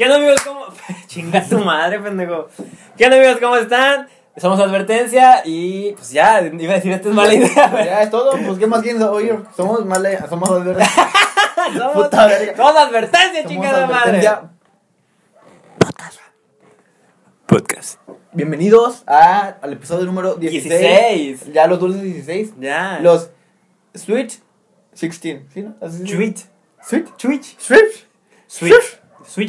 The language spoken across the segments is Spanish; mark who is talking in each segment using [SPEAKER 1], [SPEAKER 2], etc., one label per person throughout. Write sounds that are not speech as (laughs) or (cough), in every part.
[SPEAKER 1] ¿Qué onda amigos? ¿Cómo? (laughs) Chinga tu madre, pendejo. ¿Qué onda amigos? ¿Cómo están? Somos Advertencia y pues ya, iba a decir, esta es mala idea.
[SPEAKER 2] Ya es todo, pues ¿qué más quieren oír? Somos male, somos advertencia. (laughs)
[SPEAKER 1] somos, (laughs)
[SPEAKER 2] Puta verga.
[SPEAKER 1] somos Advertencia,
[SPEAKER 2] Somos
[SPEAKER 1] chingada madre. Podcast.
[SPEAKER 2] Bienvenidos a, al episodio número 16.
[SPEAKER 1] 16.
[SPEAKER 2] Ya los dulces 16.
[SPEAKER 1] Ya.
[SPEAKER 2] Los Sweet 16. ¿Sí, no? Así.
[SPEAKER 1] Tweet.
[SPEAKER 2] Switch.
[SPEAKER 1] Switch. Switch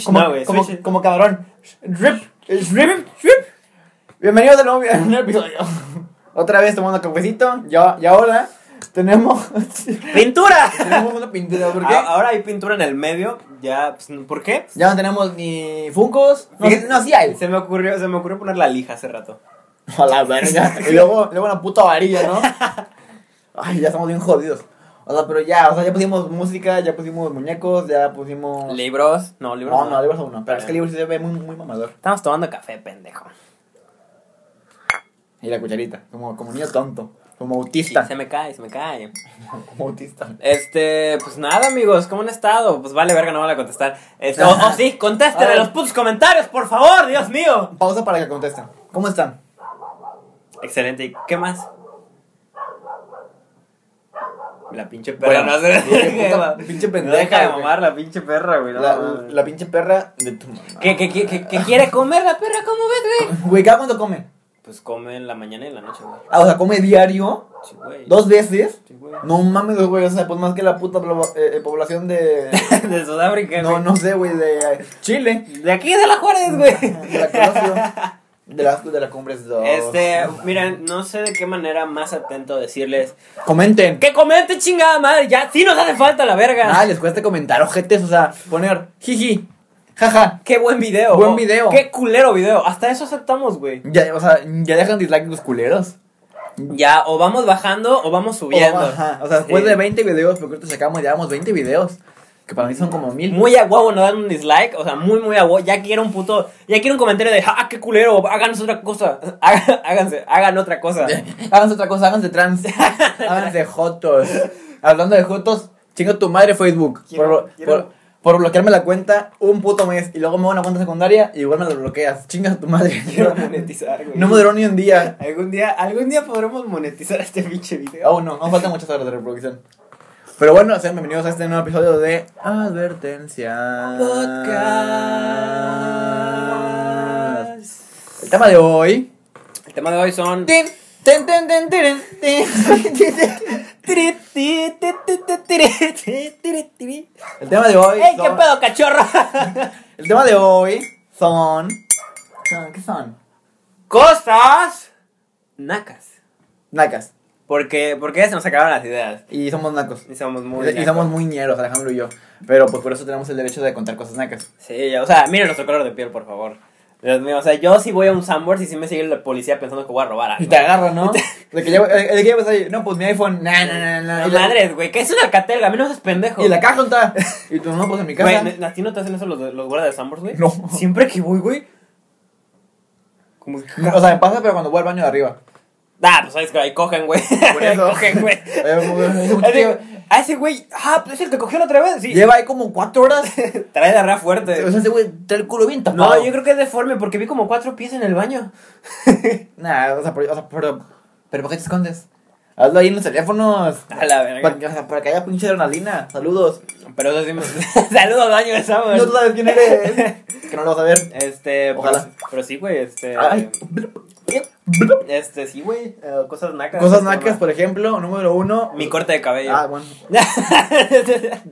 [SPEAKER 2] Como,
[SPEAKER 1] no, güey.
[SPEAKER 2] como,
[SPEAKER 1] Switch.
[SPEAKER 2] como cabrón. Drip. Drip. Drip. Bienvenidos de nuevo a un nuevo episodio. Otra vez tomando cafecito. Ya, y ahora tenemos,
[SPEAKER 1] ¡Pintura!
[SPEAKER 2] tenemos una pintura. ¿Por qué?
[SPEAKER 1] A- Ahora hay pintura en el medio. Ya, pues, ¿por qué?
[SPEAKER 2] Ya no tenemos ni Funcos. No,
[SPEAKER 1] Fíjate,
[SPEAKER 2] no sí hay.
[SPEAKER 1] Se me ocurrió, se me ocurrió poner la lija hace rato.
[SPEAKER 2] A la verga. (laughs) Y luego, luego una puta varilla, ¿no? (laughs) Ay, ya estamos bien jodidos. O sea, pero ya, o sea, ya pusimos música, ya pusimos muñecos, ya pusimos.
[SPEAKER 1] Libros. No, libros.
[SPEAKER 2] No, no, libros aún no. Pero es que libros sí se ve muy, muy mamador.
[SPEAKER 1] Estamos tomando café, pendejo.
[SPEAKER 2] Y la cucharita, como, como niño tonto, como
[SPEAKER 1] Sí,
[SPEAKER 2] autista.
[SPEAKER 1] se me cae, se me cae. (laughs)
[SPEAKER 2] Como autista.
[SPEAKER 1] Este, pues nada, amigos, ¿cómo han estado? Pues vale, verga, no van a contestar. Este, o, o sí, (laughs) contesten en los putos comentarios, por favor, Dios mío.
[SPEAKER 2] Pausa para que contesten. ¿Cómo están?
[SPEAKER 1] Excelente, ¿y qué más? La pinche perra
[SPEAKER 2] Bueno,
[SPEAKER 1] no (laughs)
[SPEAKER 2] puta pinche pendeja,
[SPEAKER 1] deja de mamar la pinche perra, güey. no
[SPEAKER 2] La, pinche perra de tu mamá.
[SPEAKER 1] ¿Qué, qué, qué, qué- qué quiere comer la perra? ¿Cómo ves, güey? (laughs)
[SPEAKER 2] Güey, ¿cada cuánto come?
[SPEAKER 1] Pues come en la mañana y en la noche, güey.
[SPEAKER 2] Ah, o sea, come diario,
[SPEAKER 1] Sí, güey.
[SPEAKER 2] dos veces.
[SPEAKER 1] Sí, güey.
[SPEAKER 2] No mames, güey, o sea, pues más que la puta eh, eh, población de. (laughs)
[SPEAKER 1] De Sudáfrica,
[SPEAKER 2] No,
[SPEAKER 1] güey.
[SPEAKER 2] no sé, güey, de Chile.
[SPEAKER 1] De aquí de la Juárez, güey.
[SPEAKER 2] De la. De la, de la Cumbres 2.
[SPEAKER 1] Este, miren, no sé de qué manera más atento decirles
[SPEAKER 2] Comenten.
[SPEAKER 1] que comenten chingada madre, ya sí nos hace falta la verga.
[SPEAKER 2] Nada, les cuesta comentar, ojetes, o sea, poner jiji, jaja.
[SPEAKER 1] Qué buen video.
[SPEAKER 2] Buen video.
[SPEAKER 1] Qué culero video. Hasta eso aceptamos, güey.
[SPEAKER 2] Ya, o sea, ya dejan dislike los culeros.
[SPEAKER 1] Ya, o vamos bajando o vamos subiendo.
[SPEAKER 2] O, ajá, o sea, después
[SPEAKER 1] Sí.
[SPEAKER 2] de 20 videos, porque ahorita sacamos, ya vamos 20 videos. Que para mí son como mil.
[SPEAKER 1] Muy a huevo no dan un dislike, o sea, muy, muy a huevo. Ya quiero un puto. Ya quiero un comentario de, ah, qué culero, háganos otra cosa. (laughs) Háganse, hagan otra cosa. (laughs)
[SPEAKER 2] háganse otra cosa, háganse trans. (laughs) háganse jotos. Hablando de jotos, chinga tu madre Facebook.
[SPEAKER 1] Quiero-
[SPEAKER 2] por,
[SPEAKER 1] quiero-
[SPEAKER 2] por, por bloquearme la cuenta un puto mes y luego me voy a una cuenta secundaria y igual me la bloqueas. Chinga tu madre.
[SPEAKER 1] Quiero monetizar, güey.
[SPEAKER 2] No me duró ni un día.
[SPEAKER 1] Algún día, algún día podremos monetizar este pinche video.
[SPEAKER 2] Aún no, aún faltan muchas horas de reproducción. Pero bueno, sean bienvenidos a este nuevo episodio de Advertencia
[SPEAKER 1] Podcast.
[SPEAKER 2] El tema de hoy.
[SPEAKER 1] El tema de hoy son.
[SPEAKER 2] El tema de hoy.
[SPEAKER 1] ¡Ey, qué pedo, cachorro!
[SPEAKER 2] El tema de hoy son. son- ¿Qué son?
[SPEAKER 1] Cosas nacas.
[SPEAKER 2] Nacas.
[SPEAKER 1] Porque, porque ya se nos acabaron las ideas.
[SPEAKER 2] Y somos nacos.
[SPEAKER 1] Y somos muy.
[SPEAKER 2] Y, y somos muy ñeros, Alejandro y yo. Pero pues por eso tenemos el derecho de contar cosas nacas.
[SPEAKER 1] Sí, o sea, miren nuestro color de piel, por favor. Dios mío, o sea, yo si voy a un Sambors y si me sigue la policía pensando que voy a robar algo.
[SPEAKER 2] Y te agarran, ¿no? (laughs) De que ya, eh, de que ya vas ahí, no, pues mi iPhone, nah, nah, nah, nah.
[SPEAKER 1] No madres, güey, que es una alcatel, a mí no seas pendejo.
[SPEAKER 2] y la caja ¿dónde está. (laughs) Y tú, no, pues en mi casa.
[SPEAKER 1] Güey, ¿a ti no te hacen eso los, los guardas de Sambors, güey?
[SPEAKER 2] No.
[SPEAKER 1] Siempre que voy, güey. Como que-
[SPEAKER 2] O sea, me pasa, pero cuando voy al baño de arriba.
[SPEAKER 1] Ah, pues sabes que ahí cogen, güey.
[SPEAKER 2] Por (laughs)
[SPEAKER 1] Ahí
[SPEAKER 2] eso.
[SPEAKER 1] cogen, güey. (laughs) A ese güey, ah, pues es el que cogió la otra vez. Sí.
[SPEAKER 2] Lleva ahí como cuatro horas. (laughs)
[SPEAKER 1] Trae diarrea fuerte.
[SPEAKER 2] O sea, ese güey trae el culo bien tapado.
[SPEAKER 1] No, yo creo que es deforme porque vi como cuatro pies en el baño.
[SPEAKER 2] Nah, o sea, pero, o sea, pero, pero ¿por qué te escondes? Hazlo ahí en los teléfonos.
[SPEAKER 1] A la verga.
[SPEAKER 2] Para, que- o sea, para que haya pinche adrenalina. Saludos.
[SPEAKER 1] Pero eso sí me... (laughs) Saludos, baño de.
[SPEAKER 2] No tú sabes quién eres. (laughs) que no lo vas a ver.
[SPEAKER 1] Este,
[SPEAKER 2] Ojalá.
[SPEAKER 1] Pero, pero sí, güey, este...
[SPEAKER 2] Ay.
[SPEAKER 1] Este, sí, güey, eh, cosas nacas.
[SPEAKER 2] Cosas
[SPEAKER 1] Este,
[SPEAKER 2] nacas, por ejemplo, número uno.
[SPEAKER 1] Mi corte de cabello.
[SPEAKER 2] Ah, bueno. (laughs)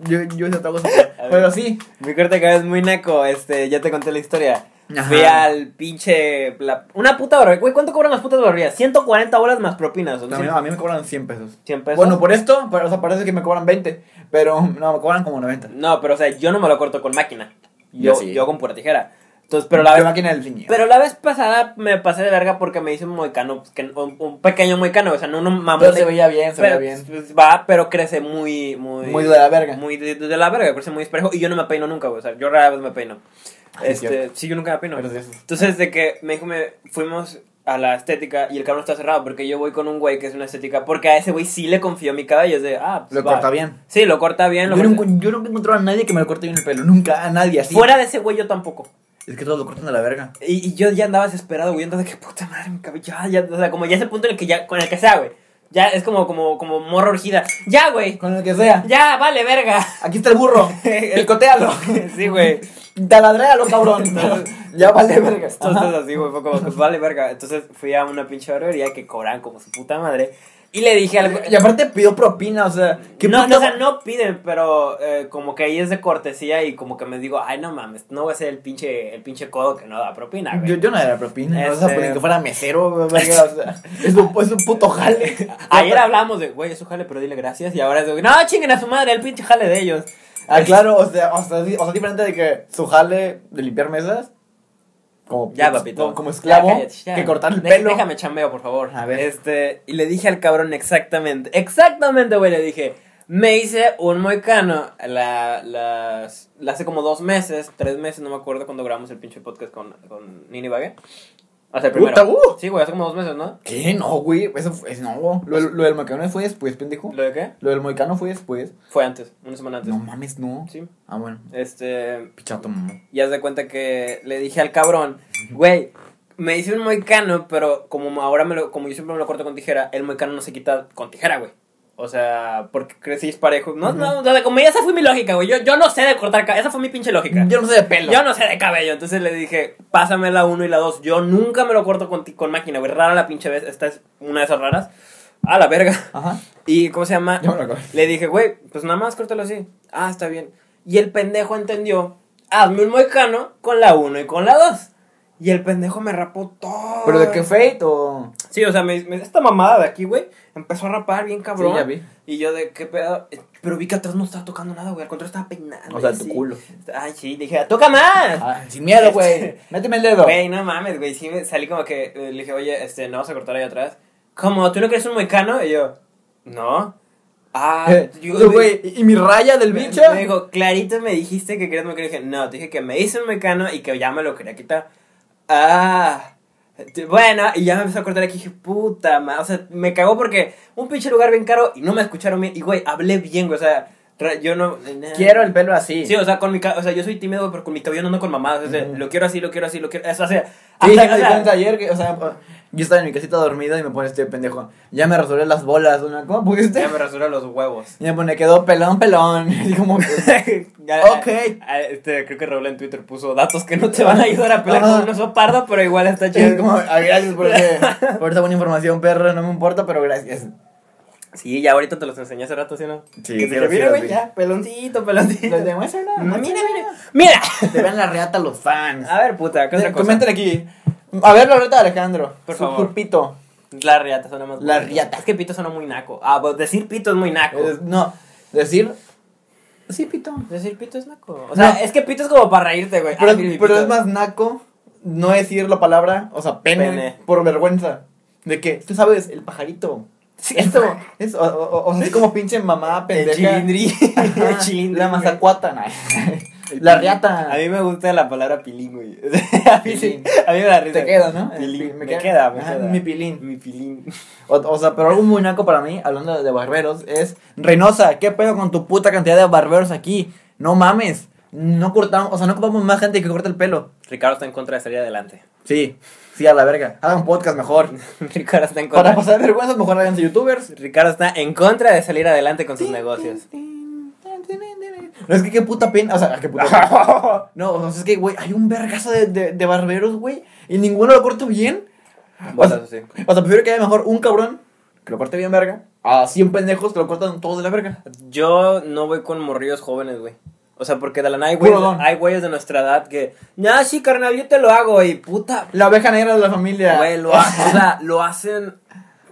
[SPEAKER 2] Yo, yo hice otra cosa. Pero sí.
[SPEAKER 1] Mi corte de cabello es muy naco, este, ya te conté la historia.
[SPEAKER 2] Ajá.
[SPEAKER 1] Fui al pinche... la- una puta barbería. Güey, ¿cuánto cobran las putas barberías? 140 bolas más propinas. ¿o
[SPEAKER 2] A mí, a mí me cobran 100 pesos.
[SPEAKER 1] 100 pesos.
[SPEAKER 2] Bueno, por esto, pero, o sea, parece que me cobran 20. Pero no, me cobran como 90.
[SPEAKER 1] No, pero o sea, yo no me lo corto con máquina. Yo,
[SPEAKER 2] Yo sí.
[SPEAKER 1] yo con pura tijera. Entonces, pero la
[SPEAKER 2] Yo
[SPEAKER 1] vez...
[SPEAKER 2] máquina del.
[SPEAKER 1] Pero la vez pasada me pasé de verga porque me hice un moicano, pues, que- un, un pequeño moicano, o sea, no un mamón.
[SPEAKER 2] Pero se veía bien, se
[SPEAKER 1] pero,
[SPEAKER 2] veía bien.
[SPEAKER 1] pues, Va, pero crece muy, muy...
[SPEAKER 2] Muy de la verga.
[SPEAKER 1] Muy de, de la verga, crece muy espejo y yo no me peino nunca, güey, o sea, yo rara vez me peino.
[SPEAKER 2] Ah, es
[SPEAKER 1] Este, sí, yo nunca me
[SPEAKER 2] esos.
[SPEAKER 1] Entonces, de que me dijo, me, fuimos a la estética y el cabrón está cerrado porque yo voy con un güey que es una estética porque a ese güey sí le confío mi cabello, es de, ah, pues
[SPEAKER 2] Lo
[SPEAKER 1] va.
[SPEAKER 2] corta bien.
[SPEAKER 1] Sí, lo corta bien. Lo
[SPEAKER 2] Yo
[SPEAKER 1] corta-
[SPEAKER 2] nunca, yo nunca he encontrado a nadie que me lo corte bien el pelo. Nunca, a nadie así.
[SPEAKER 1] Fuera de ese güey yo tampoco.
[SPEAKER 2] Es que todos lo cortan de la verga.
[SPEAKER 1] Y, y yo ya andaba desesperado, güey, entonces, qué puta madre, mi cabello, ya, ya, o sea, como ya ese punto en el que ya, con el que sea, güey, ya es como, como, como morra urgida, ya, güey,
[SPEAKER 2] Con el que sea.
[SPEAKER 1] ya, vale, verga.
[SPEAKER 2] Aquí está el burro. (laughs) Picotealo. (laughs)
[SPEAKER 1] sí, güey.
[SPEAKER 2] Taladréalo, cabrón. (laughs) ya vale verga.
[SPEAKER 1] Entonces
[SPEAKER 2] Ajá.
[SPEAKER 1] así, güey, fue como, pues vale, verga. Entonces fui a una pinche barbería que cobran como su puta madre. Y le dije al
[SPEAKER 2] Y aparte pidió propina, o sea, ¿qué
[SPEAKER 1] no, no, o sea, no piden, pero eh, como que ahí es de cortesía y como que me digo, ay, no mames, no voy a ser el pinche, el pinche codo que no da propina, güey.
[SPEAKER 2] Yo, yo no era propina, o sea,
[SPEAKER 1] Este-
[SPEAKER 2] ni que fuera mesero, o sea, es un, es un puto jale. (laughs)
[SPEAKER 1] Ayer hablamos de, güey, es su jale, pero dile gracias. Y ahora es de, no, chinguen a su madre, el pinche jale de ellos.
[SPEAKER 2] Ah, claro, o sea, o sea, o sea, diferente de que su jale de limpiar mesas, como,
[SPEAKER 1] Ya, papito.
[SPEAKER 2] como, como esclavo,
[SPEAKER 1] Ya, cállate, ya.
[SPEAKER 2] que cortar el pelo.
[SPEAKER 1] Déjame chambeo, por favor.
[SPEAKER 2] A ver.
[SPEAKER 1] Este, y le dije al cabrón exactamente, exactamente, güey, le dije, me hice un moicano la, las, la hace como dos meses, tres meses, no me acuerdo cuando grabamos el pinche podcast con, con Nini Hace el primero.
[SPEAKER 2] Uh.
[SPEAKER 1] Sí, güey, hace como dos meses, ¿no?
[SPEAKER 2] ¿Qué? No, güey, eso fue, no, lo, lo del moicano fue después, pendejo.
[SPEAKER 1] ¿Lo de qué?
[SPEAKER 2] Lo del moicano fue después.
[SPEAKER 1] Fue antes, una semana antes.
[SPEAKER 2] No mames, no.
[SPEAKER 1] Sí.
[SPEAKER 2] Ah, bueno,
[SPEAKER 1] Este,
[SPEAKER 2] pichato, mamá.
[SPEAKER 1] Y haz de cuenta que le dije al cabrón, güey, me hice un moicano, pero como ahora me lo, como yo siempre me lo corto con tijera, el moicano no se quita con tijera, güey. O sea, porque crecí parejo. No, no, o sea, como esa fue mi lógica, güey. Yo, yo no sé de cortar cabello. Esa fue mi pinche lógica.
[SPEAKER 2] Yo no sé de pelo.
[SPEAKER 1] Yo no sé de cabello. Entonces le dije, pásame la 1 y la 2. Yo nunca me lo corto con, ti- con máquina, güey. Rara la pinche vez. Esta es una de esas raras. A la verga.
[SPEAKER 2] Ajá. (laughs)
[SPEAKER 1] ¿Y cómo se llama?
[SPEAKER 2] Yo me.
[SPEAKER 1] Le dije, güey, pues nada más córtalo así. Ah, está bien. Y el pendejo entendió, hazme un moicano con la 1 y con la 2. Y el pendejo me rapó todo.
[SPEAKER 2] ¿Pero de qué fate o...?
[SPEAKER 1] Sí, o sea, me, me- esta mamada de aquí, güey, empezó a rapar bien cabrón.
[SPEAKER 2] Sí, ya vi.
[SPEAKER 1] Y yo de qué pedo. Pero vi que atrás no estaba tocando nada, güey. Al contrario, estaba peinando.
[SPEAKER 2] O sea, tu culo.
[SPEAKER 1] Ay, sí, dije, toca más.
[SPEAKER 2] Ah, sin miedo, güey. (laughs) Méteme el dedo.
[SPEAKER 1] Güey, no mames, güey. Sí, me salí como que eh, le dije, oye, este, ¿no vas a cortar ahí atrás? ¿Cómo? ¿Tú no quieres un moicano? Y yo, no. Ah,
[SPEAKER 2] Eh, güey, ¿y mi raya del
[SPEAKER 1] me-
[SPEAKER 2] bicho?
[SPEAKER 1] Me dijo, clarito me dijiste que querías un mecano. Y dije, no, te dije que me hice un mecano y que ya me lo quería quitar. Ah. Bueno, y ya me empezó a cortar aquí y dije, puta madre. O sea, me cagó porque un pinche lugar bien caro y no me escucharon bien. Y güey, hablé bien, güey. O sea, yo no.
[SPEAKER 2] Quiero el pelo así.
[SPEAKER 1] Sí, o sea, con mi ca- o sea, yo soy tímido, pero con mi cabello no ando con mamadas. O sea, lo quiero así, lo quiero así, lo quiero. O sea,
[SPEAKER 2] Sí,
[SPEAKER 1] hasta-
[SPEAKER 2] me
[SPEAKER 1] o
[SPEAKER 2] di
[SPEAKER 1] sea,
[SPEAKER 2] cuenta ayer que, o sea, yo estaba en mi casita dormido y me pone este pendejo. Ya me resolví las bolas, ¿cómo pudiste?
[SPEAKER 1] ya me rasuré los huevos.
[SPEAKER 2] Y me pone, quedó pelón, pelón. (laughs) Y como (laughs) Ok.
[SPEAKER 1] eh, eh, Este, creo que Raúl en Twitter puso datos que no te van a ayudar a pelar con un oso pardo, pero igual está
[SPEAKER 2] es
[SPEAKER 1] chido.
[SPEAKER 2] como, ah, gracias por, (laughs) por esa buena información, perro, no me importa, pero gracias.
[SPEAKER 1] Sí, ya ahorita te los enseñé hace rato, ¿sí o no?
[SPEAKER 2] Sí,
[SPEAKER 1] Que mira,
[SPEAKER 2] los
[SPEAKER 1] güey, ya, peloncito, peloncito.
[SPEAKER 2] Les demuestro, no,
[SPEAKER 1] Mira,
[SPEAKER 2] no,
[SPEAKER 1] mira, mira.
[SPEAKER 2] Te ven la reata los fans.
[SPEAKER 1] A ver, puta, ¿qué otra cosa?
[SPEAKER 2] Comenten aquí. A ver la reta de Alejandro.
[SPEAKER 1] Por
[SPEAKER 2] Su-
[SPEAKER 1] favor.
[SPEAKER 2] su pito.
[SPEAKER 1] La riata suena más
[SPEAKER 2] La
[SPEAKER 1] bonito.
[SPEAKER 2] riata.
[SPEAKER 1] Es que pito suena muy naco. Ah, pues decir pito es muy naco.
[SPEAKER 2] Es- no, decir. Sí, pito.
[SPEAKER 1] Decir pito es naco. O sea,
[SPEAKER 2] No.
[SPEAKER 1] es que pito es como para reírte, güey.
[SPEAKER 2] Pero,
[SPEAKER 1] Ah, mira
[SPEAKER 2] pero es más naco no decir la palabra, o sea, pene,
[SPEAKER 1] Pene.
[SPEAKER 2] por vergüenza. De que, tú sabes, el pajarito.
[SPEAKER 1] Sí.
[SPEAKER 2] Esto, es, o, o- o sea, como pinche mamá
[SPEAKER 1] El
[SPEAKER 2] pendeja. (laughs) Ajá,
[SPEAKER 1] El.
[SPEAKER 2] La mazacuata. La riata.
[SPEAKER 1] A mí me gusta la palabra pilín, güey. (laughs) a, mí
[SPEAKER 2] Pilín.
[SPEAKER 1] a mí me da risa.
[SPEAKER 2] Te queda, ¿no?
[SPEAKER 1] Pilín.
[SPEAKER 2] Me
[SPEAKER 1] Me,
[SPEAKER 2] queda.
[SPEAKER 1] queda, me
[SPEAKER 2] Ajá,
[SPEAKER 1] queda.
[SPEAKER 2] mi pilín.
[SPEAKER 1] Mi pilín.
[SPEAKER 2] O, o sea, pero algo muy naco para mí, hablando de barberos, es Reynosa, ¿qué pedo con tu puta cantidad de barberos aquí? No mames. No cortamos, o sea, no ocupamos más gente que corte el pelo.
[SPEAKER 1] Ricardo está en contra de salir adelante.
[SPEAKER 2] Sí, sí, a la verga. Hagan podcast mejor. (laughs)
[SPEAKER 1] Ricardo está en contra.
[SPEAKER 2] Para pasar vergüenza, mejor háganse youtubers.
[SPEAKER 1] Ricardo está en contra de salir adelante con sus negocios.
[SPEAKER 2] No, es que qué puta pena, o sea, qué puta pena. (laughs) No, o sea, es que, güey, hay un vergazo de, de, de barberos, güey, y ninguno lo corta bien. O
[SPEAKER 1] Bueno,
[SPEAKER 2] sea,
[SPEAKER 1] eso sí.
[SPEAKER 2] o sea, prefiero que haya mejor un cabrón que lo corte bien verga, a 100 pendejos que lo cortan todos de la verga.
[SPEAKER 1] Yo no voy con morrillos jóvenes, güey. O sea, porque de la nada hay güeyes,
[SPEAKER 2] don.
[SPEAKER 1] hay güeyes de nuestra edad que, ya sí, carnal, yo te lo hago y puta,
[SPEAKER 2] La oveja negra de la familia.
[SPEAKER 1] güey, lo, ha- (laughs) o sea, lo hacen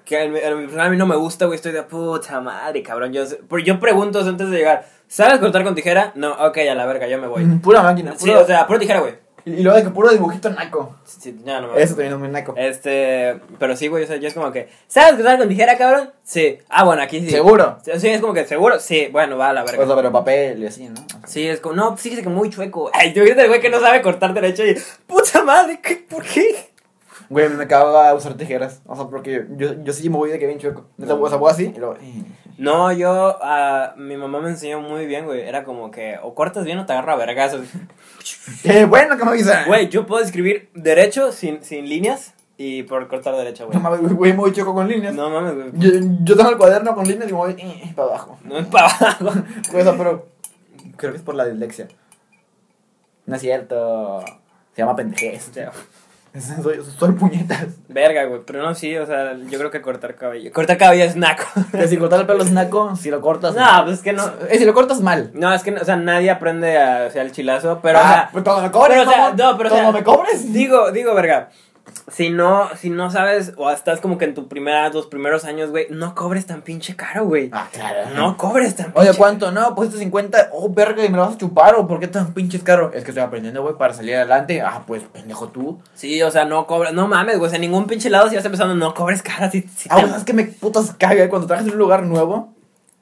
[SPEAKER 1] que a mí, a mí- no me gusta, güey, estoy de puta madre, cabrón. Yo, pero yo pregunto antes de llegar, ¿sabes cortar con tijera? No, ok, a la verga, yo me voy.
[SPEAKER 2] Mm, Pura máquina.
[SPEAKER 1] Sí,
[SPEAKER 2] puro-
[SPEAKER 1] o sea, puro tijera, güey.
[SPEAKER 2] Y y luego de que puro dibujito naco.
[SPEAKER 1] Sí, no
[SPEAKER 2] Eso también es muy naco.
[SPEAKER 1] Este, pero sí, güey, o sea, yo es como que, ¿sabes cortar con tijera, cabrón? Sí. Ah, bueno, aquí sí.
[SPEAKER 2] Seguro.
[SPEAKER 1] Sí, es como que, ¿seguro? Sí, bueno, va a la verga.
[SPEAKER 2] O sea, pero papel y así, ¿no?
[SPEAKER 1] Sí, es como, no, fíjese que muy chueco. Ay, tú viste el güey que no sabe cortar derecho y, puta madre, ¿qué? ¿por qué?
[SPEAKER 2] Güey, me caga usar tijeras. O sea, porque yo, yo sí me voy de que bien chueco. Neta, O sea, voy así y luego. Eh.
[SPEAKER 1] No, yo, ah, mi mamá me enseñó muy bien, güey. Era como que o cortas bien o te agarra a vergazos.
[SPEAKER 2] Qué (laughs) bueno que me avisa.
[SPEAKER 1] Güey, yo puedo escribir derecho sin, sin líneas y por cortar derecha, güey.
[SPEAKER 2] No mames, güey, muy chueco con líneas.
[SPEAKER 1] No mames, güey.
[SPEAKER 2] Yo, yo tengo el cuaderno con líneas y me voy eh, para abajo.
[SPEAKER 1] No es para abajo. (laughs)
[SPEAKER 2] O sea, pero. Creo que es por la dislexia. No es cierto. Se llama pendejez. (laughs) (laughs) Soy, soy puñetas.
[SPEAKER 1] Verga, güey. Pero no, sí, o sea, yo creo que cortar cabello. Cortar cabello es naco.
[SPEAKER 2] Que si cortar el pelo es naco, si lo cortas.
[SPEAKER 1] No, pues es que no.
[SPEAKER 2] Eh, si lo cortas mal.
[SPEAKER 1] No, es que, o sea, nadie aprende a, o sea, el chilazo, pero, o
[SPEAKER 2] ah,
[SPEAKER 1] sea,
[SPEAKER 2] pues cuando me cobres,
[SPEAKER 1] pero, o sea, no, pero, o sea,
[SPEAKER 2] me cobres.
[SPEAKER 1] Digo, digo, verga. Si no, si no sabes, o estás como que en tus primeras, tus primeros años, güey, no cobres tan pinche caro, güey.
[SPEAKER 2] Ah, claro.
[SPEAKER 1] No cobres tan
[SPEAKER 2] Oye,
[SPEAKER 1] pinche
[SPEAKER 2] ¿cuánto? No, pues estos 50. Oh, verga, y me lo vas a chupar. ¿O por qué tan pinches caro? Es que estoy aprendiendo, güey, para salir adelante. Ah, pues, pendejo tú.
[SPEAKER 1] Sí, o sea, no cobres, no mames, güey, o sea, ningún pinche lado si vas empezando, no cobres cara, si, si
[SPEAKER 2] Ah, bueno, es que me putas caga cuando trabajas en un lugar nuevo.